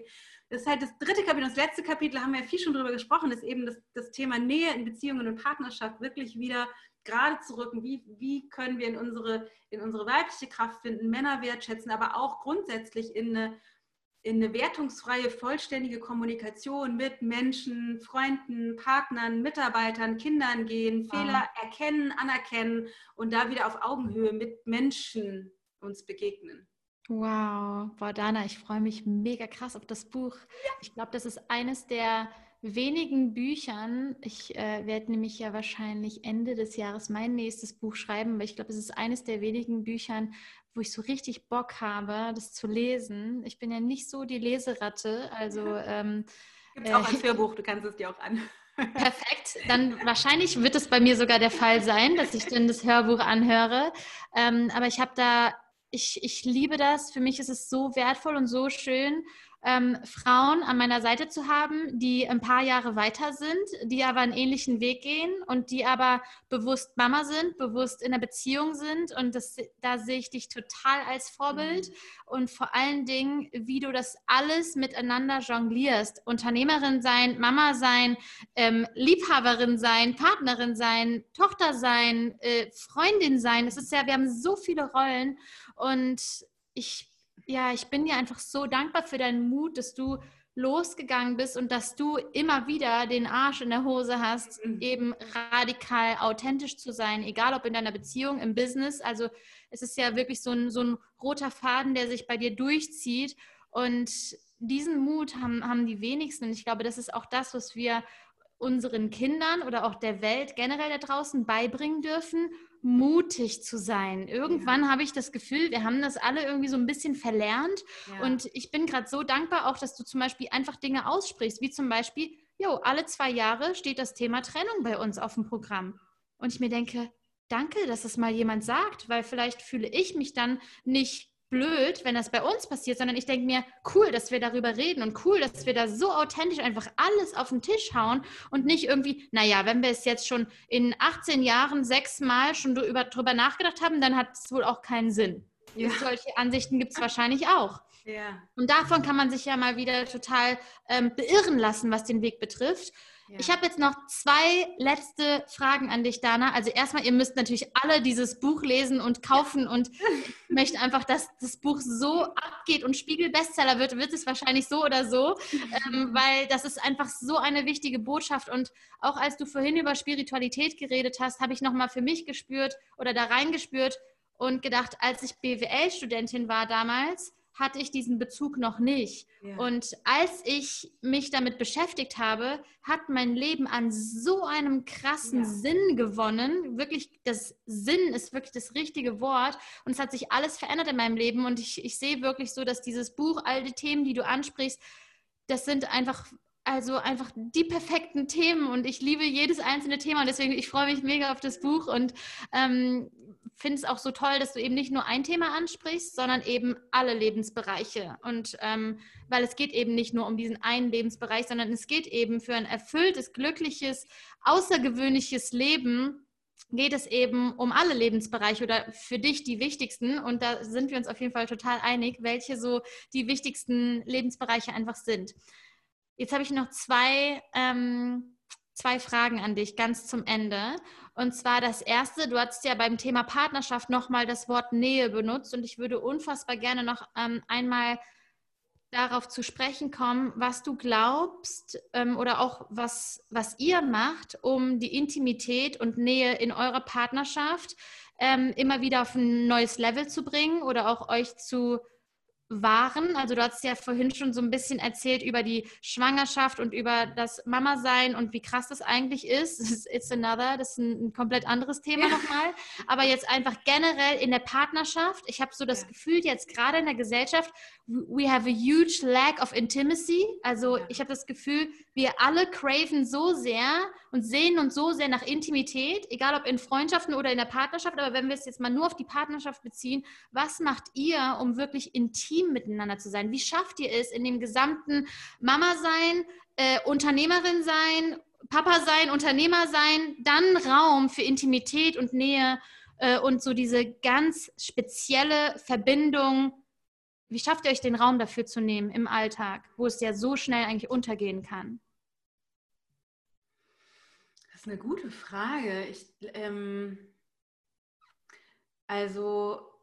Das ist halt das dritte Kapitel. Das letzte Kapitel haben wir ja viel schon drüber gesprochen, ist eben das, das Thema Nähe in Beziehungen und Partnerschaft wirklich wieder gerade zu rücken. Wie, wie können wir in unsere, in unsere weibliche Kraft finden, Männer wertschätzen, aber auch grundsätzlich in eine in eine wertungsfreie, vollständige Kommunikation mit Menschen, Freunden, Partnern, Mitarbeitern, Kindern gehen, wow. Fehler erkennen, anerkennen und da wieder auf Augenhöhe mit Menschen uns begegnen. Wow, boah, Dana, ich freue mich mega krass auf das Buch. Ich glaube, das ist eines der wenigen Büchern. Ich äh, werde nämlich ja wahrscheinlich Ende des Jahres mein nächstes Buch schreiben, weil ich glaube, es ist eines der wenigen Büchern, wo ich so richtig Bock habe, das zu lesen. Ich bin ja nicht so die Leseratte, also (laughs) ähm, Gibt es auch als Hörbuch, du kannst es dir auch an. (laughs) (laughs) Perfekt. Dann wahrscheinlich wird es bei mir sogar der Fall sein, dass ich dann das Hörbuch anhöre. Ähm, aber ich habe da, ich, ich liebe das. Für mich ist es so wertvoll und so schön, ähm, Frauen an meiner Seite zu haben, die ein paar Jahre weiter sind, die aber einen ähnlichen Weg gehen und die aber bewusst Mama sind, bewusst in einer Beziehung sind. Und das, da sehe ich dich total als Vorbild. Mhm. Und vor allen Dingen, wie du das alles miteinander jonglierst. Unternehmerin sein, Mama sein, ähm, Liebhaberin sein, Partnerin sein, Tochter sein, äh, Freundin sein. Es ist ja, wir haben so viele Rollen. Und ich ja, ich bin dir einfach so dankbar für deinen Mut, dass du losgegangen bist und dass du immer wieder den Arsch in der Hose hast, mhm. eben radikal authentisch zu sein, egal ob in deiner Beziehung, im Business. Also es ist ja wirklich so ein, so ein roter Faden, der sich bei dir durchzieht. Und diesen Mut haben, haben die wenigsten. Und ich glaube, das ist auch das, was wir unseren Kindern oder auch der Welt generell da draußen beibringen dürfen mutig zu sein. Irgendwann ja. habe ich das Gefühl, wir haben das alle irgendwie so ein bisschen verlernt. Ja. Und ich bin gerade so dankbar auch, dass du zum Beispiel einfach Dinge aussprichst, wie zum Beispiel, jo, alle zwei Jahre steht das Thema Trennung bei uns auf dem Programm. Und ich mir denke, danke, dass das mal jemand sagt, weil vielleicht fühle ich mich dann nicht blöd, wenn das bei uns passiert, sondern ich denke mir, cool, dass wir darüber reden und cool, dass wir da so authentisch einfach alles auf den Tisch hauen und nicht irgendwie, naja, wenn wir es jetzt schon in 18 Jahren sechsmal schon drüber nachgedacht haben, dann hat es wohl auch keinen Sinn. Ja. Solche Ansichten gibt es wahrscheinlich auch. Ja. Und davon kann man sich ja mal wieder total ähm, beirren lassen, was den Weg betrifft. Ja. Ich habe jetzt noch zwei letzte Fragen an dich, Dana. Also erstmal, ihr müsst natürlich alle dieses Buch lesen und kaufen und ich möchte einfach, dass das Buch so abgeht und Spiegel-Bestseller wird, wird es wahrscheinlich so oder so, ähm, (laughs) weil das ist einfach so eine wichtige Botschaft und auch als du vorhin über Spiritualität geredet hast, habe ich nochmal für mich gespürt oder da reingespürt und gedacht, als ich BWL-Studentin war damals, hatte ich diesen Bezug noch nicht. Ja. Und als ich mich damit beschäftigt habe, hat mein Leben an so einem krassen ja. Sinn gewonnen. Wirklich, das Sinn ist wirklich das richtige Wort. Und es hat sich alles verändert in meinem Leben. Und ich, ich sehe wirklich so, dass dieses Buch, all die Themen, die du ansprichst, das sind einfach also einfach die perfekten Themen und ich liebe jedes einzelne Thema und deswegen ich freue mich mega auf das Buch und ähm, finde es auch so toll, dass du eben nicht nur ein Thema ansprichst, sondern eben alle Lebensbereiche und ähm, weil es geht eben nicht nur um diesen einen Lebensbereich, sondern es geht eben für ein erfülltes, glückliches, außergewöhnliches Leben geht es eben um alle Lebensbereiche oder für dich die wichtigsten und da sind wir uns auf jeden Fall total einig, welche so die wichtigsten Lebensbereiche einfach sind. Jetzt habe ich noch zwei, ähm, zwei Fragen an dich ganz zum Ende. Und zwar das erste, du hast ja beim Thema Partnerschaft nochmal das Wort Nähe benutzt und ich würde unfassbar gerne noch ähm, einmal darauf zu sprechen kommen, was du glaubst ähm, oder auch was, was ihr macht, um die Intimität und Nähe in eurer Partnerschaft ähm, immer wieder auf ein neues Level zu bringen oder auch euch zu waren. Also du hast ja vorhin schon so ein bisschen erzählt über die Schwangerschaft und über das Mama-Sein und wie krass das eigentlich (laughs) ist. It's another, das ist ein, ein komplett anderes Thema ja. nochmal. Aber jetzt einfach generell in der Partnerschaft. Ich habe so das ja. Gefühl, jetzt gerade in der Gesellschaft, we have a huge lack of intimacy. Also ja. ich habe das Gefühl, wir alle craven so sehr und sehen uns so sehr nach Intimität, egal ob in Freundschaften oder in der Partnerschaft. Aber wenn wir es jetzt mal nur auf die Partnerschaft beziehen, was macht ihr, um wirklich intim miteinander zu sein? Wie schafft ihr es in dem gesamten Mama sein, äh, Unternehmerin sein, Papa sein, Unternehmer sein, dann Raum für Intimität und Nähe äh, und so diese ganz spezielle Verbindung wie schafft ihr euch den Raum dafür zu nehmen im Alltag, wo es ja so schnell eigentlich untergehen kann? Das ist eine gute Frage. Ich, ähm, also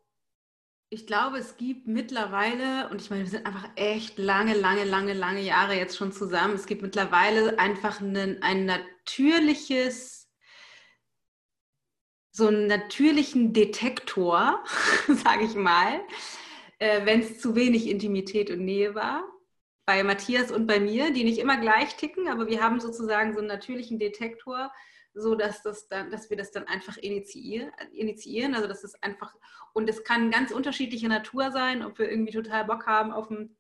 ich glaube, es gibt mittlerweile, und ich meine, wir sind einfach echt lange, lange, lange, lange Jahre jetzt schon zusammen, es gibt mittlerweile einfach ein, ein natürliches, so einen natürlichen Detektor, (laughs) sage ich mal, äh, wenn es zu wenig Intimität und Nähe war. Bei Matthias und bei mir, die nicht immer gleich ticken, aber wir haben sozusagen so einen natürlichen Detektor, so dass, das dann, dass wir das dann einfach initiieren, initiieren. Also das ist einfach, und es kann ganz unterschiedliche Natur sein, ob wir irgendwie total Bock haben auf ein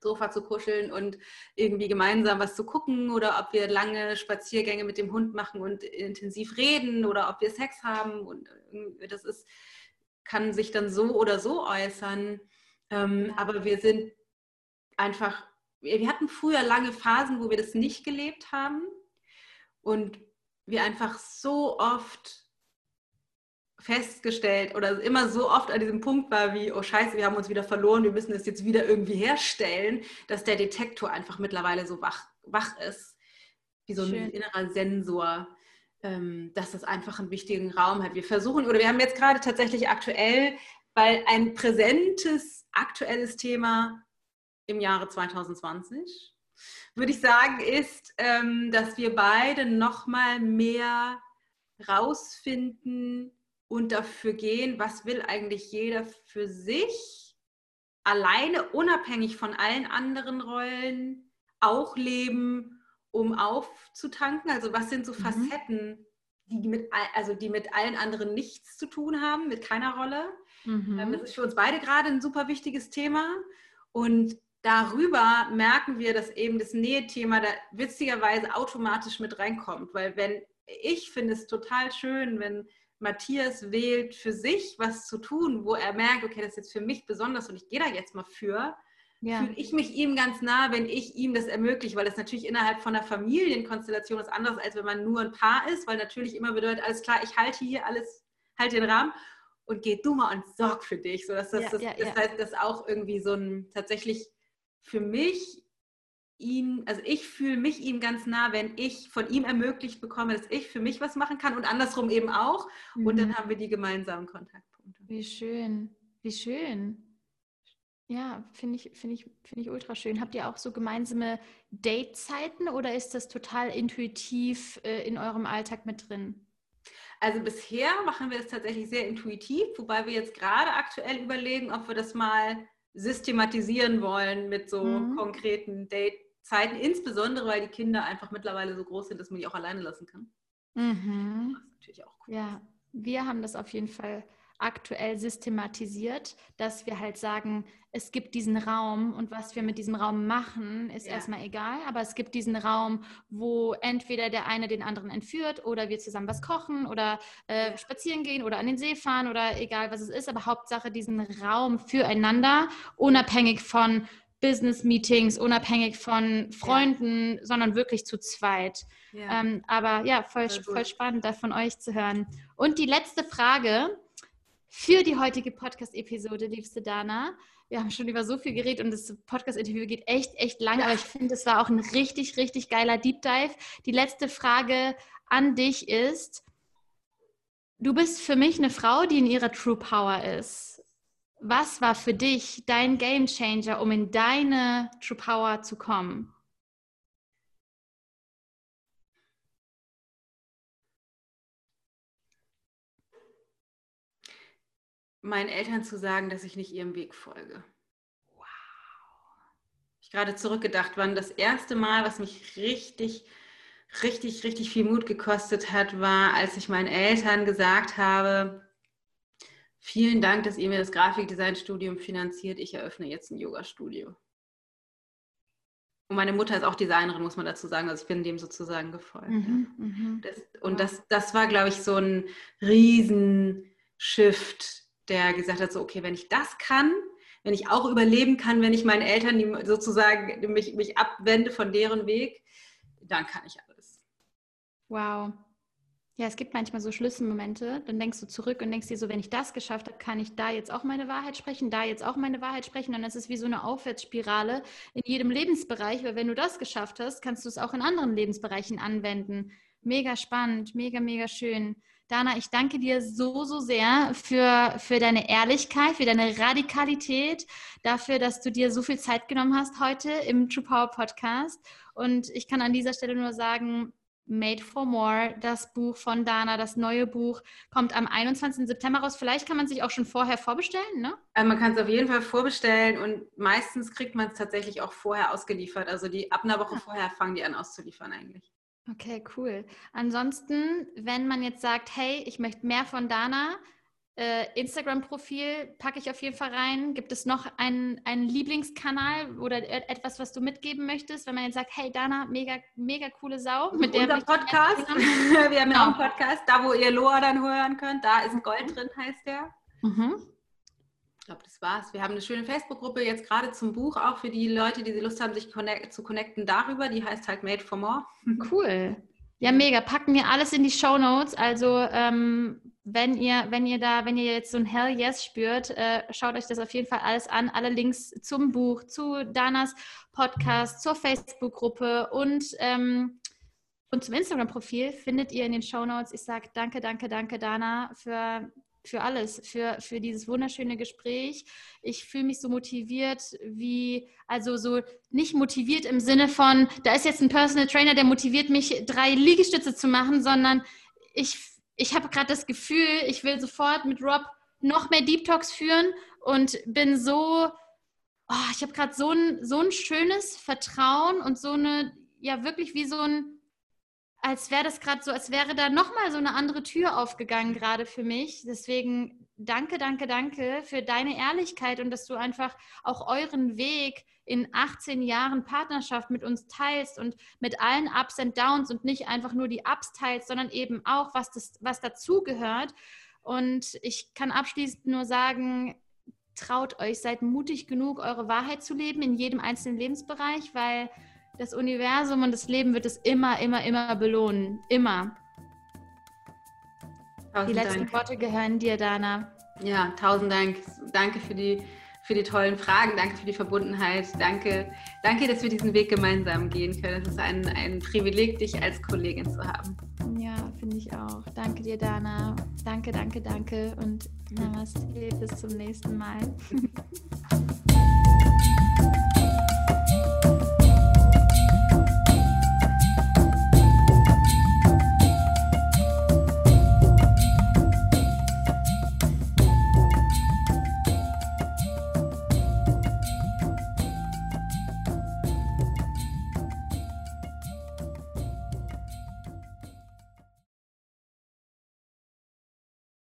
Sofa zu kuscheln und irgendwie gemeinsam was zu gucken oder ob wir lange Spaziergänge mit dem Hund machen und intensiv reden oder ob wir Sex haben und das ist, kann sich dann so oder so äußern. Ähm, aber wir sind einfach, wir hatten früher lange Phasen, wo wir das nicht gelebt haben und wir einfach so oft festgestellt oder immer so oft an diesem Punkt war wie, oh scheiße, wir haben uns wieder verloren, wir müssen es jetzt wieder irgendwie herstellen, dass der Detektor einfach mittlerweile so wach, wach ist, wie so ein Schön. innerer Sensor, ähm, dass das einfach einen wichtigen Raum hat. Wir versuchen, oder wir haben jetzt gerade tatsächlich aktuell, weil ein präsentes, aktuelles Thema im Jahre 2020, würde ich sagen, ist, ähm, dass wir beide nochmal mehr rausfinden, und dafür gehen, was will eigentlich jeder für sich, alleine unabhängig von allen anderen Rollen, auch leben, um aufzutanken? Also was sind so mhm. Facetten, die mit, also die mit allen anderen nichts zu tun haben, mit keiner Rolle? Mhm. Ähm, das ist für uns beide gerade ein super wichtiges Thema. Und darüber merken wir, dass eben das Nähethema da witzigerweise automatisch mit reinkommt. Weil wenn ich finde es total schön, wenn Matthias wählt, für sich was zu tun, wo er merkt, okay, das ist jetzt für mich besonders und ich gehe da jetzt mal für, ja. fühle ich mich ihm ganz nah, wenn ich ihm das ermögliche, weil das natürlich innerhalb von einer Familienkonstellation ist anders, als wenn man nur ein Paar ist, weil natürlich immer bedeutet, alles klar, ich halte hier alles, halte den Rahmen und geh du mal und sorg für dich. So, dass das, ja, das, ja, das heißt, das auch irgendwie so ein tatsächlich für mich ihn, also ich fühle mich ihm ganz nah, wenn ich von ihm ermöglicht bekomme, dass ich für mich was machen kann und andersrum eben auch. Mhm. Und dann mhm. haben wir die gemeinsamen Kontaktpunkte. Wie schön, wie schön. Ja, finde ich, finde ich, finde ich ultra schön. Habt ihr auch so gemeinsame Date-Zeiten oder ist das total intuitiv äh, in eurem Alltag mit drin? Also bisher machen wir das tatsächlich sehr intuitiv, wobei wir jetzt gerade aktuell überlegen, ob wir das mal systematisieren wollen mit so mhm. konkreten Date Zeiten, insbesondere weil die Kinder einfach mittlerweile so groß sind, dass man die auch alleine lassen kann. Mhm. Das ist natürlich auch cool. Ja, wir haben das auf jeden Fall aktuell systematisiert, dass wir halt sagen, es gibt diesen Raum und was wir mit diesem Raum machen, ist ja. erstmal egal, aber es gibt diesen Raum, wo entweder der eine den anderen entführt oder wir zusammen was kochen oder äh, spazieren gehen oder an den See fahren oder egal was es ist, aber Hauptsache diesen Raum füreinander, unabhängig von Business-Meetings, unabhängig von Freunden, ja. sondern wirklich zu zweit. Ja. Ähm, aber ja, voll, voll spannend, da von euch zu hören. Und die letzte Frage für die heutige Podcast-Episode, liebste Dana. Wir haben schon über so viel geredet und das Podcast-Interview geht echt, echt lang, aber ich finde, es war auch ein richtig, richtig geiler Deep Dive. Die letzte Frage an dich ist, du bist für mich eine Frau, die in ihrer True Power ist was war für dich dein Game Changer, um in deine True Power zu kommen? Meinen Eltern zu sagen, dass ich nicht ihrem Weg folge. Wow. Ich gerade zurückgedacht, wann das erste Mal, was mich richtig, richtig, richtig viel Mut gekostet hat, war, als ich meinen Eltern gesagt habe, Vielen Dank, dass ihr mir das Grafikdesign-Studium finanziert. Ich eröffne jetzt ein Yoga-Studio. Und meine Mutter ist auch Designerin, muss man dazu sagen. Also ich bin dem sozusagen gefolgt. Mhm, ja. Mhm. das, und das, das war, glaube ich, so ein Riesenshift, der gesagt hat, so, okay, wenn ich das kann, wenn ich auch überleben kann, wenn ich meinen Eltern sozusagen mich, mich abwende von deren Weg, dann kann ich alles. Wow. Ja, es gibt manchmal so Schlüsselmomente, dann denkst du zurück und denkst dir so, wenn ich das geschafft habe, kann ich da jetzt auch meine Wahrheit sprechen, da jetzt auch meine Wahrheit sprechen. Das ist wie so eine Aufwärtsspirale in jedem Lebensbereich, weil wenn du das geschafft hast, kannst du es auch in anderen Lebensbereichen anwenden. Mega spannend, mega, mega schön. Dana, ich danke dir so, so sehr für, für deine Ehrlichkeit, für deine Radikalität, dafür, dass du dir so viel Zeit genommen hast heute im True Power Podcast. Und ich kann an dieser Stelle nur sagen, Made for More, das Buch von Dana, das neue Buch, kommt am 21. September raus. Vielleicht kann man sich auch schon vorher vorbestellen, ne? Also man kann es auf jeden Fall vorbestellen und meistens kriegt man es tatsächlich auch vorher ausgeliefert. Also die ab einer Woche vorher fangen die an auszuliefern eigentlich. Okay, cool. Ansonsten, wenn man jetzt sagt, hey, ich möchte mehr von Dana, äh, Instagram-Profil packe ich auf jeden Fall rein. Gibt es noch einen, einen Lieblingskanal oder etwas, was du mitgeben möchtest, wenn man jetzt sagt, hey Dana, mega, mega coole Sau. Mit der Unser Podcast. (laughs) Wir haben ja auch einen genau. Podcast, da wo ihr Loa dann hören könnt. Da ist Gold drin, heißt der. Mhm. Ich glaube, das war's. Wir haben eine schöne Facebook-Gruppe jetzt gerade zum Buch, auch für die Leute, die Lust haben, sich connect zu connecten darüber. Die heißt halt Made for More. (laughs) Cool. Ja, mega. Packen wir alles in die Show Notes. Also ähm, wenn ihr, wenn ihr da, wenn ihr jetzt so ein Hell Yes spürt, äh, schaut euch das auf jeden Fall alles an. Alle Links zum Buch, zu Danas Podcast, zur Facebook-Gruppe und, ähm, und zum Instagram-Profil findet ihr in den Show Notes. Ich sage danke, danke, danke, Dana, für, für alles, für, für dieses wunderschöne Gespräch. Ich fühle mich so motiviert wie, also so nicht motiviert im Sinne von, da ist jetzt ein Personal Trainer, der motiviert mich, drei Liegestütze zu machen, sondern ich ich habe gerade das Gefühl, ich will sofort mit Rob noch mehr Deep Talks führen und bin so, oh, ich habe gerade so ein, so ein schönes Vertrauen und so eine, ja wirklich wie so ein, als wäre das gerade so, als wäre da nochmal so eine andere Tür aufgegangen gerade für mich. Deswegen danke, danke, danke für deine Ehrlichkeit und dass du einfach auch euren Weg in 18 Jahren Partnerschaft mit uns teilst und mit allen Ups und Downs und nicht einfach nur die Ups teilst, sondern eben auch, was, das, was dazugehört. Und ich kann abschließend nur sagen, traut euch, seid mutig genug, eure Wahrheit zu leben in jedem einzelnen Lebensbereich, weil das Universum und das Leben wird es immer, immer, immer belohnen. Immer. Tausend die letzten Dank. Worte gehören dir, Dana. Ja, tausend Dank. Danke für die für die tollen Fragen, danke für die Verbundenheit, danke, danke, dass wir diesen Weg gemeinsam gehen können. Es ist ein, ein Privileg, dich als Kollegin zu haben. Ja, finde ich auch. Danke dir, Dana. Danke, danke, danke und Namaste. Bis zum nächsten Mal. (laughs)